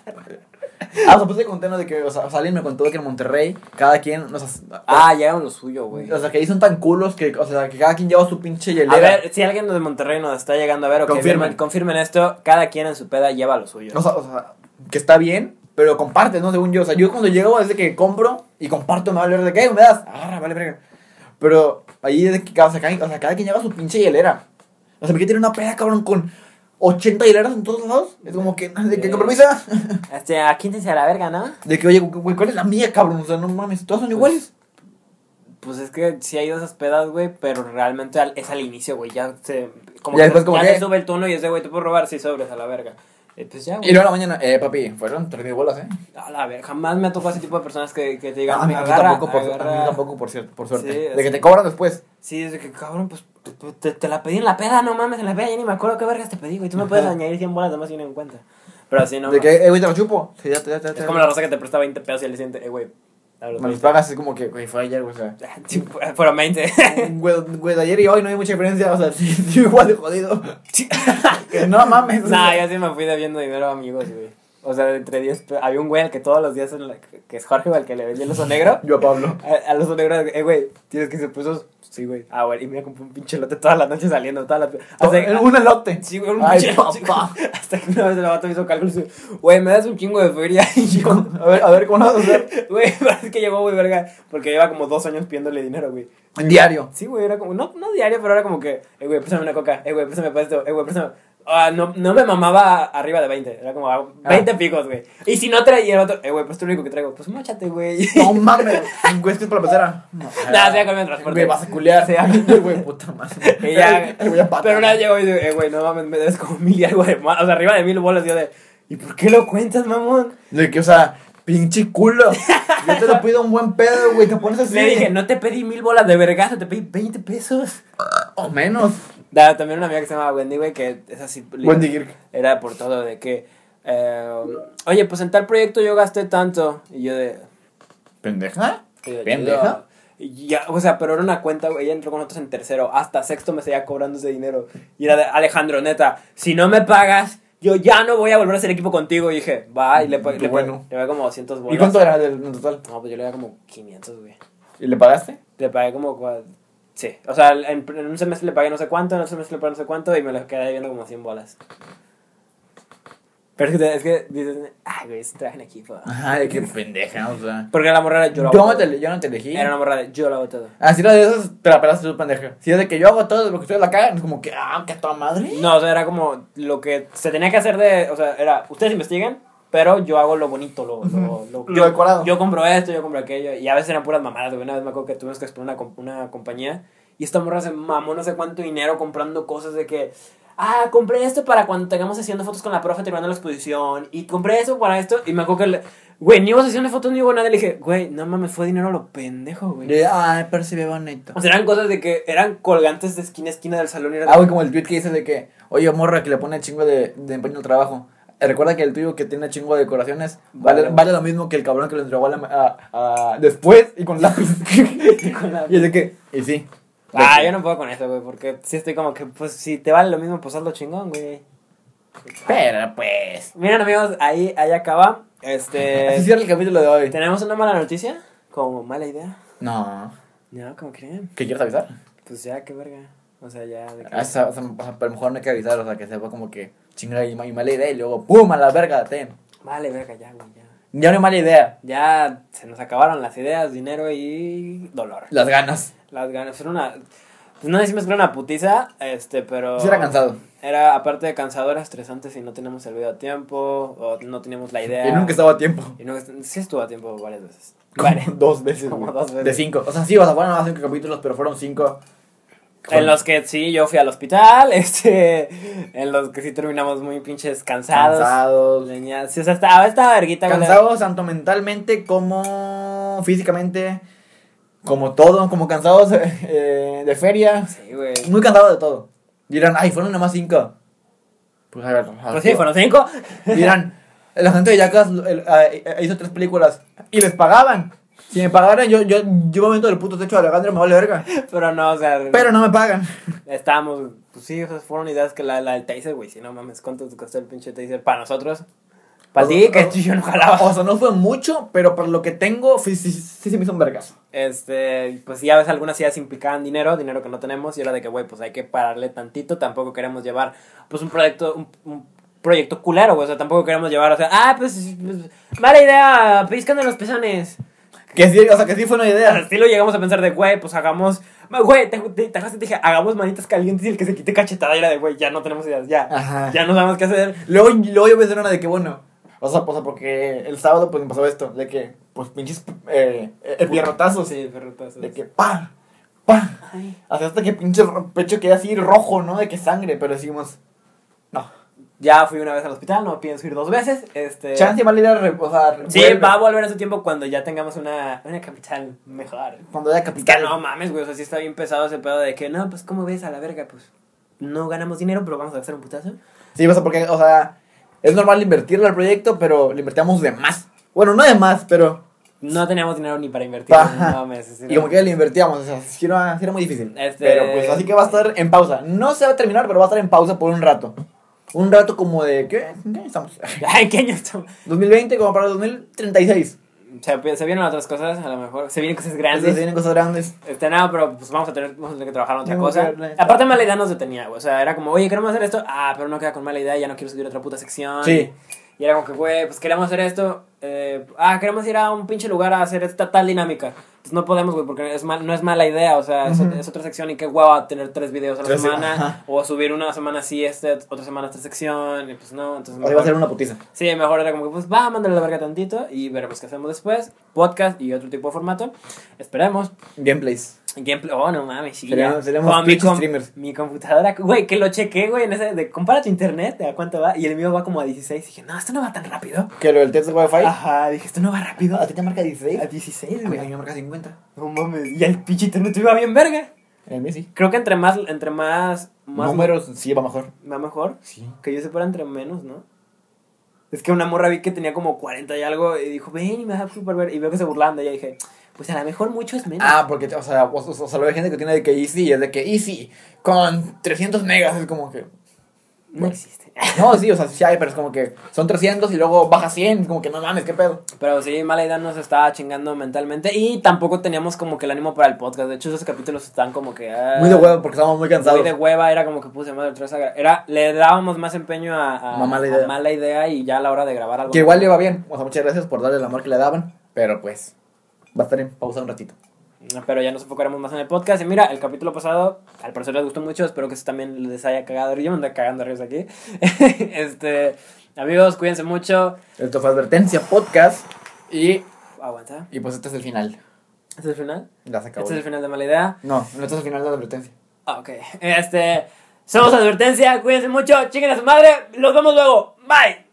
[SPEAKER 2] Ah, o sea, pues te conté, ¿no? De que, o sea, alguien me contó que en Monterrey, cada quien, o sea,
[SPEAKER 1] Ah, llegaron lo suyo, güey.
[SPEAKER 2] o sea, que ahí son tan culos que, o sea, que cada quien lleva su pinche
[SPEAKER 1] A
[SPEAKER 2] hielera.
[SPEAKER 1] ver, si alguien de Monterrey nos está llegando a ver o que
[SPEAKER 2] Confirmen.
[SPEAKER 1] confirmen, esto, cada quien en su peda lleva lo suyo.
[SPEAKER 2] O sea, o sea, que está bien, pero comparte, ¿no? Según yo. O sea, yo cuando llego es de que compro y comparto, me vale de qué, me das. Ah, vale, verga. Pero ahí es de que o sea, cada, o sea, cada quien lleva su pinche hielera. O sea, ¿por qué tiene una peda, cabrón, con 80 hieleras en todos lados? Es como que, ¿de qué compromiso? (laughs)
[SPEAKER 1] Este, a quíntense a la verga, ¿no?
[SPEAKER 2] De que, oye, güey, ¿cuál es la mía, cabrón? O sea, no mames, todas son iguales.
[SPEAKER 1] Pues es que sí ha ido a esas pedas, güey, pero realmente al- es al inicio, güey. Ya se. Como
[SPEAKER 2] Ya
[SPEAKER 1] que
[SPEAKER 2] después como
[SPEAKER 1] ya
[SPEAKER 2] que-
[SPEAKER 1] se sube el tono y es de, güey, te puedo robar si sobres a la verga. Pues
[SPEAKER 2] Y
[SPEAKER 1] güey.
[SPEAKER 2] luego a la mañana, eh, papi, fueron 3 mil bolas, ¿eh?
[SPEAKER 1] A la verga. Jamás me ha tocado ese tipo de personas que, que te digan,
[SPEAKER 2] Ah, a mí
[SPEAKER 1] agarra,
[SPEAKER 2] tampoco, por, a mí
[SPEAKER 1] agarra.
[SPEAKER 2] tampoco, por, cierto, por suerte.
[SPEAKER 1] Sí,
[SPEAKER 2] de que
[SPEAKER 1] sí.
[SPEAKER 2] te cobran después.
[SPEAKER 1] Sí, es de que, cabrón, pues te, te- la pedí en la peda, no mames, en la peda ya ni me acuerdo qué vergas te pedí, güey. Tú me puedes añadir 100 bolas, además sin en cuenta. Pero así no.
[SPEAKER 2] de que, eh, güey, te lo chupo. Sí, ya, te- ya, te- ya,
[SPEAKER 1] Es como la raza que te presta 20 pesos y le siente, eh, güey.
[SPEAKER 2] Me los
[SPEAKER 1] 20.
[SPEAKER 2] pagas, es como que, güey, fue ayer, güey, o sea. (laughs)
[SPEAKER 1] Sí, fueron 20.
[SPEAKER 2] Güey, güey, de ayer y hoy no hay mucha diferencia, o sea, (laughs) sí, igual de jodido. (laughs) que no mames. o
[SPEAKER 1] Nah, yo sí me fui debiendo dinero a amigos, güey. O sea, entre 10 pe- Había un güey al que todos los días, en la- que es Jorge, al que le vendía el oso negro. (laughs)
[SPEAKER 2] Yo a Pablo.
[SPEAKER 1] A- Al oso negro, eh, güey, tienes 15 pesos. Sí, güey. Ah, güey, y me compré un pinche lote todas las noches saliendo, todas las. Hasta,
[SPEAKER 2] En un elote.
[SPEAKER 1] Sí, güey, un
[SPEAKER 2] Ay,
[SPEAKER 1] pinche-
[SPEAKER 2] papá. (laughs)
[SPEAKER 1] Hasta que una vez el vato me hizo cálculos güey, me das un chingo de feria. (laughs) Y yo,
[SPEAKER 2] A ver, a ver, ¿cómo lo vas a hacer?
[SPEAKER 1] güey, parece que llegó, güey, verga. Porque lleva como dos años pidiéndole dinero, güey.
[SPEAKER 2] Diario.
[SPEAKER 1] Sí, güey, era como, no, no diario, pero era como que, eh, güey, préstame una coca, eh, güey, préstame para esto, eh, güey, préstame. Ah, no, no me mamaba arriba de 20, era como ah, 20 picos, güey. Y si no traía el otro, eh, güey, pues tú lo único que traigo, pues mochate, güey.
[SPEAKER 2] No (laughs) mames. Güey, es que es para la pecera. No,
[SPEAKER 1] Nada, sea con el transporte.
[SPEAKER 2] Güey, vas a culear.
[SPEAKER 1] Sí, (laughs)
[SPEAKER 2] Güey, puta madre.
[SPEAKER 1] Y ya,
[SPEAKER 2] güey, a
[SPEAKER 1] pero una vez llegó y dice, eh, güey, no mames, me des como mil y algo de más, o sea, arriba de mil bolas, y yo de, ¿y por qué lo cuentas, mamón?
[SPEAKER 2] De que, o sea, pinche culo. Yo te lo (laughs) pido un buen pedo, güey, te pones así.
[SPEAKER 1] Le dije, no te pedí mil bolas de vergazo, te pedí 20 pesos.
[SPEAKER 2] O menos.
[SPEAKER 1] Da, también una amiga que se llama Wendy, güey, que es así.
[SPEAKER 2] Wendy Girk.
[SPEAKER 1] Era por todo de que, eh, oye, pues en tal proyecto yo gasté tanto. Y yo de...
[SPEAKER 2] ¿Pendeja?
[SPEAKER 1] y yo,
[SPEAKER 2] ¿Pendeja?
[SPEAKER 1] ya, o sea, pero era una cuenta, güey, ella entró con nosotros en tercero, hasta sexto me seguía cobrando ese dinero. Y era de, Alejandro, neta, si no me pagas, yo ya no voy a volver a hacer equipo contigo. Y dije, va, y le pagué, le,
[SPEAKER 2] bueno.
[SPEAKER 1] le pagué como 200 bolas.
[SPEAKER 2] ¿Y cuánto era del en total?
[SPEAKER 1] No, pues yo le pagué como 500, güey.
[SPEAKER 2] ¿Y le pagaste?
[SPEAKER 1] Le pagué como... Sí, o sea, en, en un semestre le pagué no sé cuánto, en otro semestre le pagué no sé cuánto y me lo quedé viendo como 100 bolas. Pero es que, es que dices, ay, güey, un trabajo en equipo.
[SPEAKER 2] Ajá, de qué pendeja, o sea.
[SPEAKER 1] Porque la morra era yo lo
[SPEAKER 2] Yo
[SPEAKER 1] hago
[SPEAKER 2] no
[SPEAKER 1] todo.
[SPEAKER 2] te, yo no te elegí.
[SPEAKER 1] Era una morra de yo lo hago todo.
[SPEAKER 2] Ah, si era de esas, te la pelaste tu pendeja. Si es de que yo hago todo lo que ustedes la cagan, es como que, ah, que a toda madre.
[SPEAKER 1] No, o sea, era como lo que se tenía que hacer de, o sea, era, ustedes investiguen, pero yo hago lo bonito, lo, lo, lo,
[SPEAKER 2] Lo
[SPEAKER 1] yo,
[SPEAKER 2] decorado.
[SPEAKER 1] Yo compro esto, yo compro aquello, y a veces eran puras mamadas, güey. Una vez me acuerdo que tuvimos que exponer una, com- una compañía, y esta morra se mamó no sé cuánto dinero comprando cosas de que, ah, compré esto para cuando tengamos haciendo fotos con la profe terminando la exposición, y compré eso para esto, y me acuerdo que, le- güey, ni hubo sesión de fotos ni hubo nada, y le dije, güey, no mames, fue dinero a lo pendejo, güey.
[SPEAKER 2] De, ay, percibe bonito.
[SPEAKER 1] O sea, eran cosas de que eran colgantes de esquina a esquina del salón y era
[SPEAKER 2] Ah, güey, como el tweet que dice de que, oye, morra, que le pone chingo de, de empeño al trabajo. Recuerda que el tuyo que tiene chingo de decoraciones vale,
[SPEAKER 1] Vale.
[SPEAKER 2] vale lo mismo que el cabrón que lo entregó a la- a- a- después y con lápiz. (laughs)
[SPEAKER 1] con la- (laughs)
[SPEAKER 2] y es de que, y sí.
[SPEAKER 1] Ah, yo no puedo con eso, güey, porque sí estoy como que, pues, si te vale lo mismo, pues hazlo chingón, güey.
[SPEAKER 2] Pero pues.
[SPEAKER 1] Miren, amigos, ahí, ahí acaba. (laughs)
[SPEAKER 2] Así
[SPEAKER 1] Este.
[SPEAKER 2] cierra el capítulo de hoy.
[SPEAKER 1] Tenemos una mala noticia, como mala idea.
[SPEAKER 2] No.
[SPEAKER 1] No, como creen.
[SPEAKER 2] ¿Qué quieres avisar?
[SPEAKER 1] Pues ya, qué verga. O sea, ya. De que-
[SPEAKER 2] Ah, o sea, o sea, o sea, pero mejor no hay que avisar, o sea, que sepa como que chinga y, y mala idea y luego ¡pum! a la verga, ten.
[SPEAKER 1] Vale, verga, ya, güey, ya.
[SPEAKER 2] Ya no hay mala idea,
[SPEAKER 1] Ya se nos acabaron las ideas, dinero y dolor.
[SPEAKER 2] las ganas.
[SPEAKER 1] Las ganas. Era una. Pues no decimos que era una putiza, este, pero.
[SPEAKER 2] Sí era cansado.
[SPEAKER 1] Era, aparte de cansado, era estresante si no teníamos el video a tiempo, o no teníamos la idea.
[SPEAKER 2] Y nunca estaba a tiempo.
[SPEAKER 1] Y no, sí estuvo a tiempo varias veces. (laughs)
[SPEAKER 2] Como
[SPEAKER 1] Vale.
[SPEAKER 2] dos veces.
[SPEAKER 1] Como
[SPEAKER 2] güey.
[SPEAKER 1] dos veces.
[SPEAKER 2] De cinco. O sea, sí, o sea, fueron más cinco capítulos, pero fueron cinco.
[SPEAKER 1] En los que sí, yo fui al hospital, (laughs) este, en los que sí terminamos muy pinches cansados.
[SPEAKER 2] Cansados.
[SPEAKER 1] Leña- Sí, o sea, estaba, estaba verguita, güey.
[SPEAKER 2] Cansados tanto mentalmente como físicamente. Como todo, como cansados (laughs) eh, de feria.
[SPEAKER 1] Sí, güey.
[SPEAKER 2] Muy cansados de todo. Dirán, ay, fueron nomás cinco. Pues a ver, a
[SPEAKER 1] Pues sí, fueron cinco.
[SPEAKER 2] Dirán, la gente de el- eh, hizo tres películas y les pagaban. Si me pagaran, yo, yo, yo me meto del puto techo de Alejandro, me vale verga. (laughs)
[SPEAKER 1] Pero no, o sea.
[SPEAKER 2] Pero no me pagan.
[SPEAKER 1] Estábamos, pues sí, esas fueron ideas que la, la del taser, güey. Si no mames, ¿cuánto te costó el pinche taser para nosotros? Para ti, que yo no jalaba.
[SPEAKER 2] O sea, no fue mucho, pero por lo que tengo, sí, sí, sí se me hizo un vergazo.
[SPEAKER 1] Este, pues ya ves, algunas ideas implicaban dinero, dinero que no tenemos, y era de que, güey, pues hay que pararle tantito. Tampoco queremos llevar, pues, un proyecto, un, un proyecto culero, güey. O sea, tampoco queremos llevar, o sea, ah, pues, pues mala idea, piscando los pezones.
[SPEAKER 2] Que sí, o sea, que sí fue una idea.
[SPEAKER 1] estilo llegamos a pensar de, güey, pues hagamos. Güey, te, te, te, te dije, hagamos manitas calientes y el que se quite cachetada era de, güey, ya no tenemos ideas, ya.
[SPEAKER 2] Ajá.
[SPEAKER 1] Ya no sabemos qué hacer.
[SPEAKER 2] Luego, luego yo pensé en una de que, bueno, o sea, pues, porque el sábado pues me pasó esto, de que, pues pinches eh, eh, pierrotazos,
[SPEAKER 1] Sí, perrotazos.
[SPEAKER 2] de que pa, pa, hasta que pinche pecho queda así rojo, ¿no? De que sangre, pero decimos, no.
[SPEAKER 1] Ya fui una vez al hospital, no pienso ir dos veces. Este.
[SPEAKER 2] Chance ir a re- o sea,
[SPEAKER 1] Sí,
[SPEAKER 2] vuelve.
[SPEAKER 1] va a volver a su tiempo cuando ya tengamos una, una capital mejor.
[SPEAKER 2] Cuando haya
[SPEAKER 1] Es que
[SPEAKER 2] capital.
[SPEAKER 1] no mames, güey. O sea, sí está bien pesado ese pedo de que, no, pues, ¿cómo ves a la verga? Pues, no ganamos dinero, pero vamos a hacer un putazo.
[SPEAKER 2] Sí, sea, porque, o sea, es normal invertirle al proyecto, pero le invertíamos de más. Bueno, no de más, pero.
[SPEAKER 1] No teníamos dinero ni para invertir. No mames. sí,
[SPEAKER 2] Y como que le invertíamos, o sea, sí era, era muy difícil.
[SPEAKER 1] Este-
[SPEAKER 2] Pero pues así que va a estar en pausa. No se va a terminar, pero va a estar en pausa por un rato. Un rato como de. ¿Qué? ¿En qué estamos? (laughs)
[SPEAKER 1] Ay, ¿qué año estamos?
[SPEAKER 2] 2020 como para el 2036.
[SPEAKER 1] Se, se vienen otras cosas, a lo mejor. Se vienen cosas grandes.
[SPEAKER 2] vienen cosas grandes.
[SPEAKER 1] Este, nada, pero pues vamos a tener, vamos a tener que trabajar en otra cosa. Aparte, mala idea nos detenía, güey. O sea, era como, oye, queremos hacer esto. Ah, pero no queda con mala idea, ya no quiero subir otra puta sección.
[SPEAKER 2] Sí.
[SPEAKER 1] Y era como que, güey, pues queremos hacer esto. eh, ah, queremos ir a un pinche lugar a hacer esta tal dinámica. Pues no podemos, güey, porque es mal, no es mala idea. O sea, es, otra sección y qué guava tener tres videos a la semana.
[SPEAKER 2] ajá.
[SPEAKER 1] O subir una semana así, este, otra semana esta sección. Y pues no, entonces.
[SPEAKER 2] Ahí va a
[SPEAKER 1] mejor-
[SPEAKER 2] ser una putiza.
[SPEAKER 1] Sí, mejor era como que, pues va, mándale la verga tantito y veremos qué hacemos después. Podcast y otro tipo de formato. Esperemos.
[SPEAKER 2] Gameplays.
[SPEAKER 1] Gameplay. Oh, no mames, sí.
[SPEAKER 2] Seríamos- seríamos
[SPEAKER 1] mi,
[SPEAKER 2] Twitch streamers.
[SPEAKER 1] mi computadora, güey, que lo chequé, güey, en ese de compara tu internet, ¿a cuánto va? Y el mío va como a 16. dije, no, esto no va tan rápido.
[SPEAKER 2] Que lo del test de Wi-Fi.
[SPEAKER 1] Ajá, dije, esto no va rápido.
[SPEAKER 2] ¿A ti te marca 16?
[SPEAKER 1] A 16,
[SPEAKER 2] A mí
[SPEAKER 1] güey.
[SPEAKER 2] me marca 50.
[SPEAKER 1] No mames. Y el pinche internet iba bien verga.
[SPEAKER 2] En mí sí.
[SPEAKER 1] Creo que entre más, entre más, más
[SPEAKER 2] Números sí va mejor.
[SPEAKER 1] va mejor.
[SPEAKER 2] Sí.
[SPEAKER 1] Que yo sepa entre menos, ¿no? Es que una morra vi que tenía como 40 y algo y dijo, ven y me da súper ver. Y veo que se burlan de ella y dije, pues a lo mejor mucho es menos.
[SPEAKER 2] Ah, porque, o sea, o, o, o sea, lo hay gente que tiene de que Easy y es de que Easy con 300 megas es como que.
[SPEAKER 1] no existe. (laughs)
[SPEAKER 2] No, sí, o sea, sí hay, pero es como que son 300 y luego baja 100. Es como que no mames, qué pedo.
[SPEAKER 1] Pero sí, mala idea nos estaba chingando mentalmente y tampoco teníamos como que el ánimo para el podcast. De hecho, esos capítulos están como que... ah,
[SPEAKER 2] Muy de huevo porque estábamos muy cansados.
[SPEAKER 1] Muy de hueva, era como que puse madre Era, le dábamos más empeño a, a-
[SPEAKER 2] mala idea.
[SPEAKER 1] a mala idea y ya a la hora de grabar algo.
[SPEAKER 2] Que igual le va bien. O sea, muchas gracias por darle el amor que le daban. Pero pues, va a estar en pausa un ratito.
[SPEAKER 1] Pero ya nos enfocaremos más en el podcast. Y mira, el capítulo pasado, al parecer les gustó mucho. Espero que eso también les haya cagado. Yo me ando cagando risa aquí. (laughs) este, amigos, cuídense mucho.
[SPEAKER 2] Esto fue Advertencia Podcast. Y,
[SPEAKER 1] Aguanta.
[SPEAKER 2] y pues este es el final.
[SPEAKER 1] ¿Este es el final?
[SPEAKER 2] Ya se acabó.
[SPEAKER 1] ¿Este es el final de mala idea?
[SPEAKER 2] No, no este es el final de la advertencia.
[SPEAKER 1] Ah, ok. Este, somos advertencia. Cuídense mucho. Chiquen a su madre. Los vemos luego. Bye.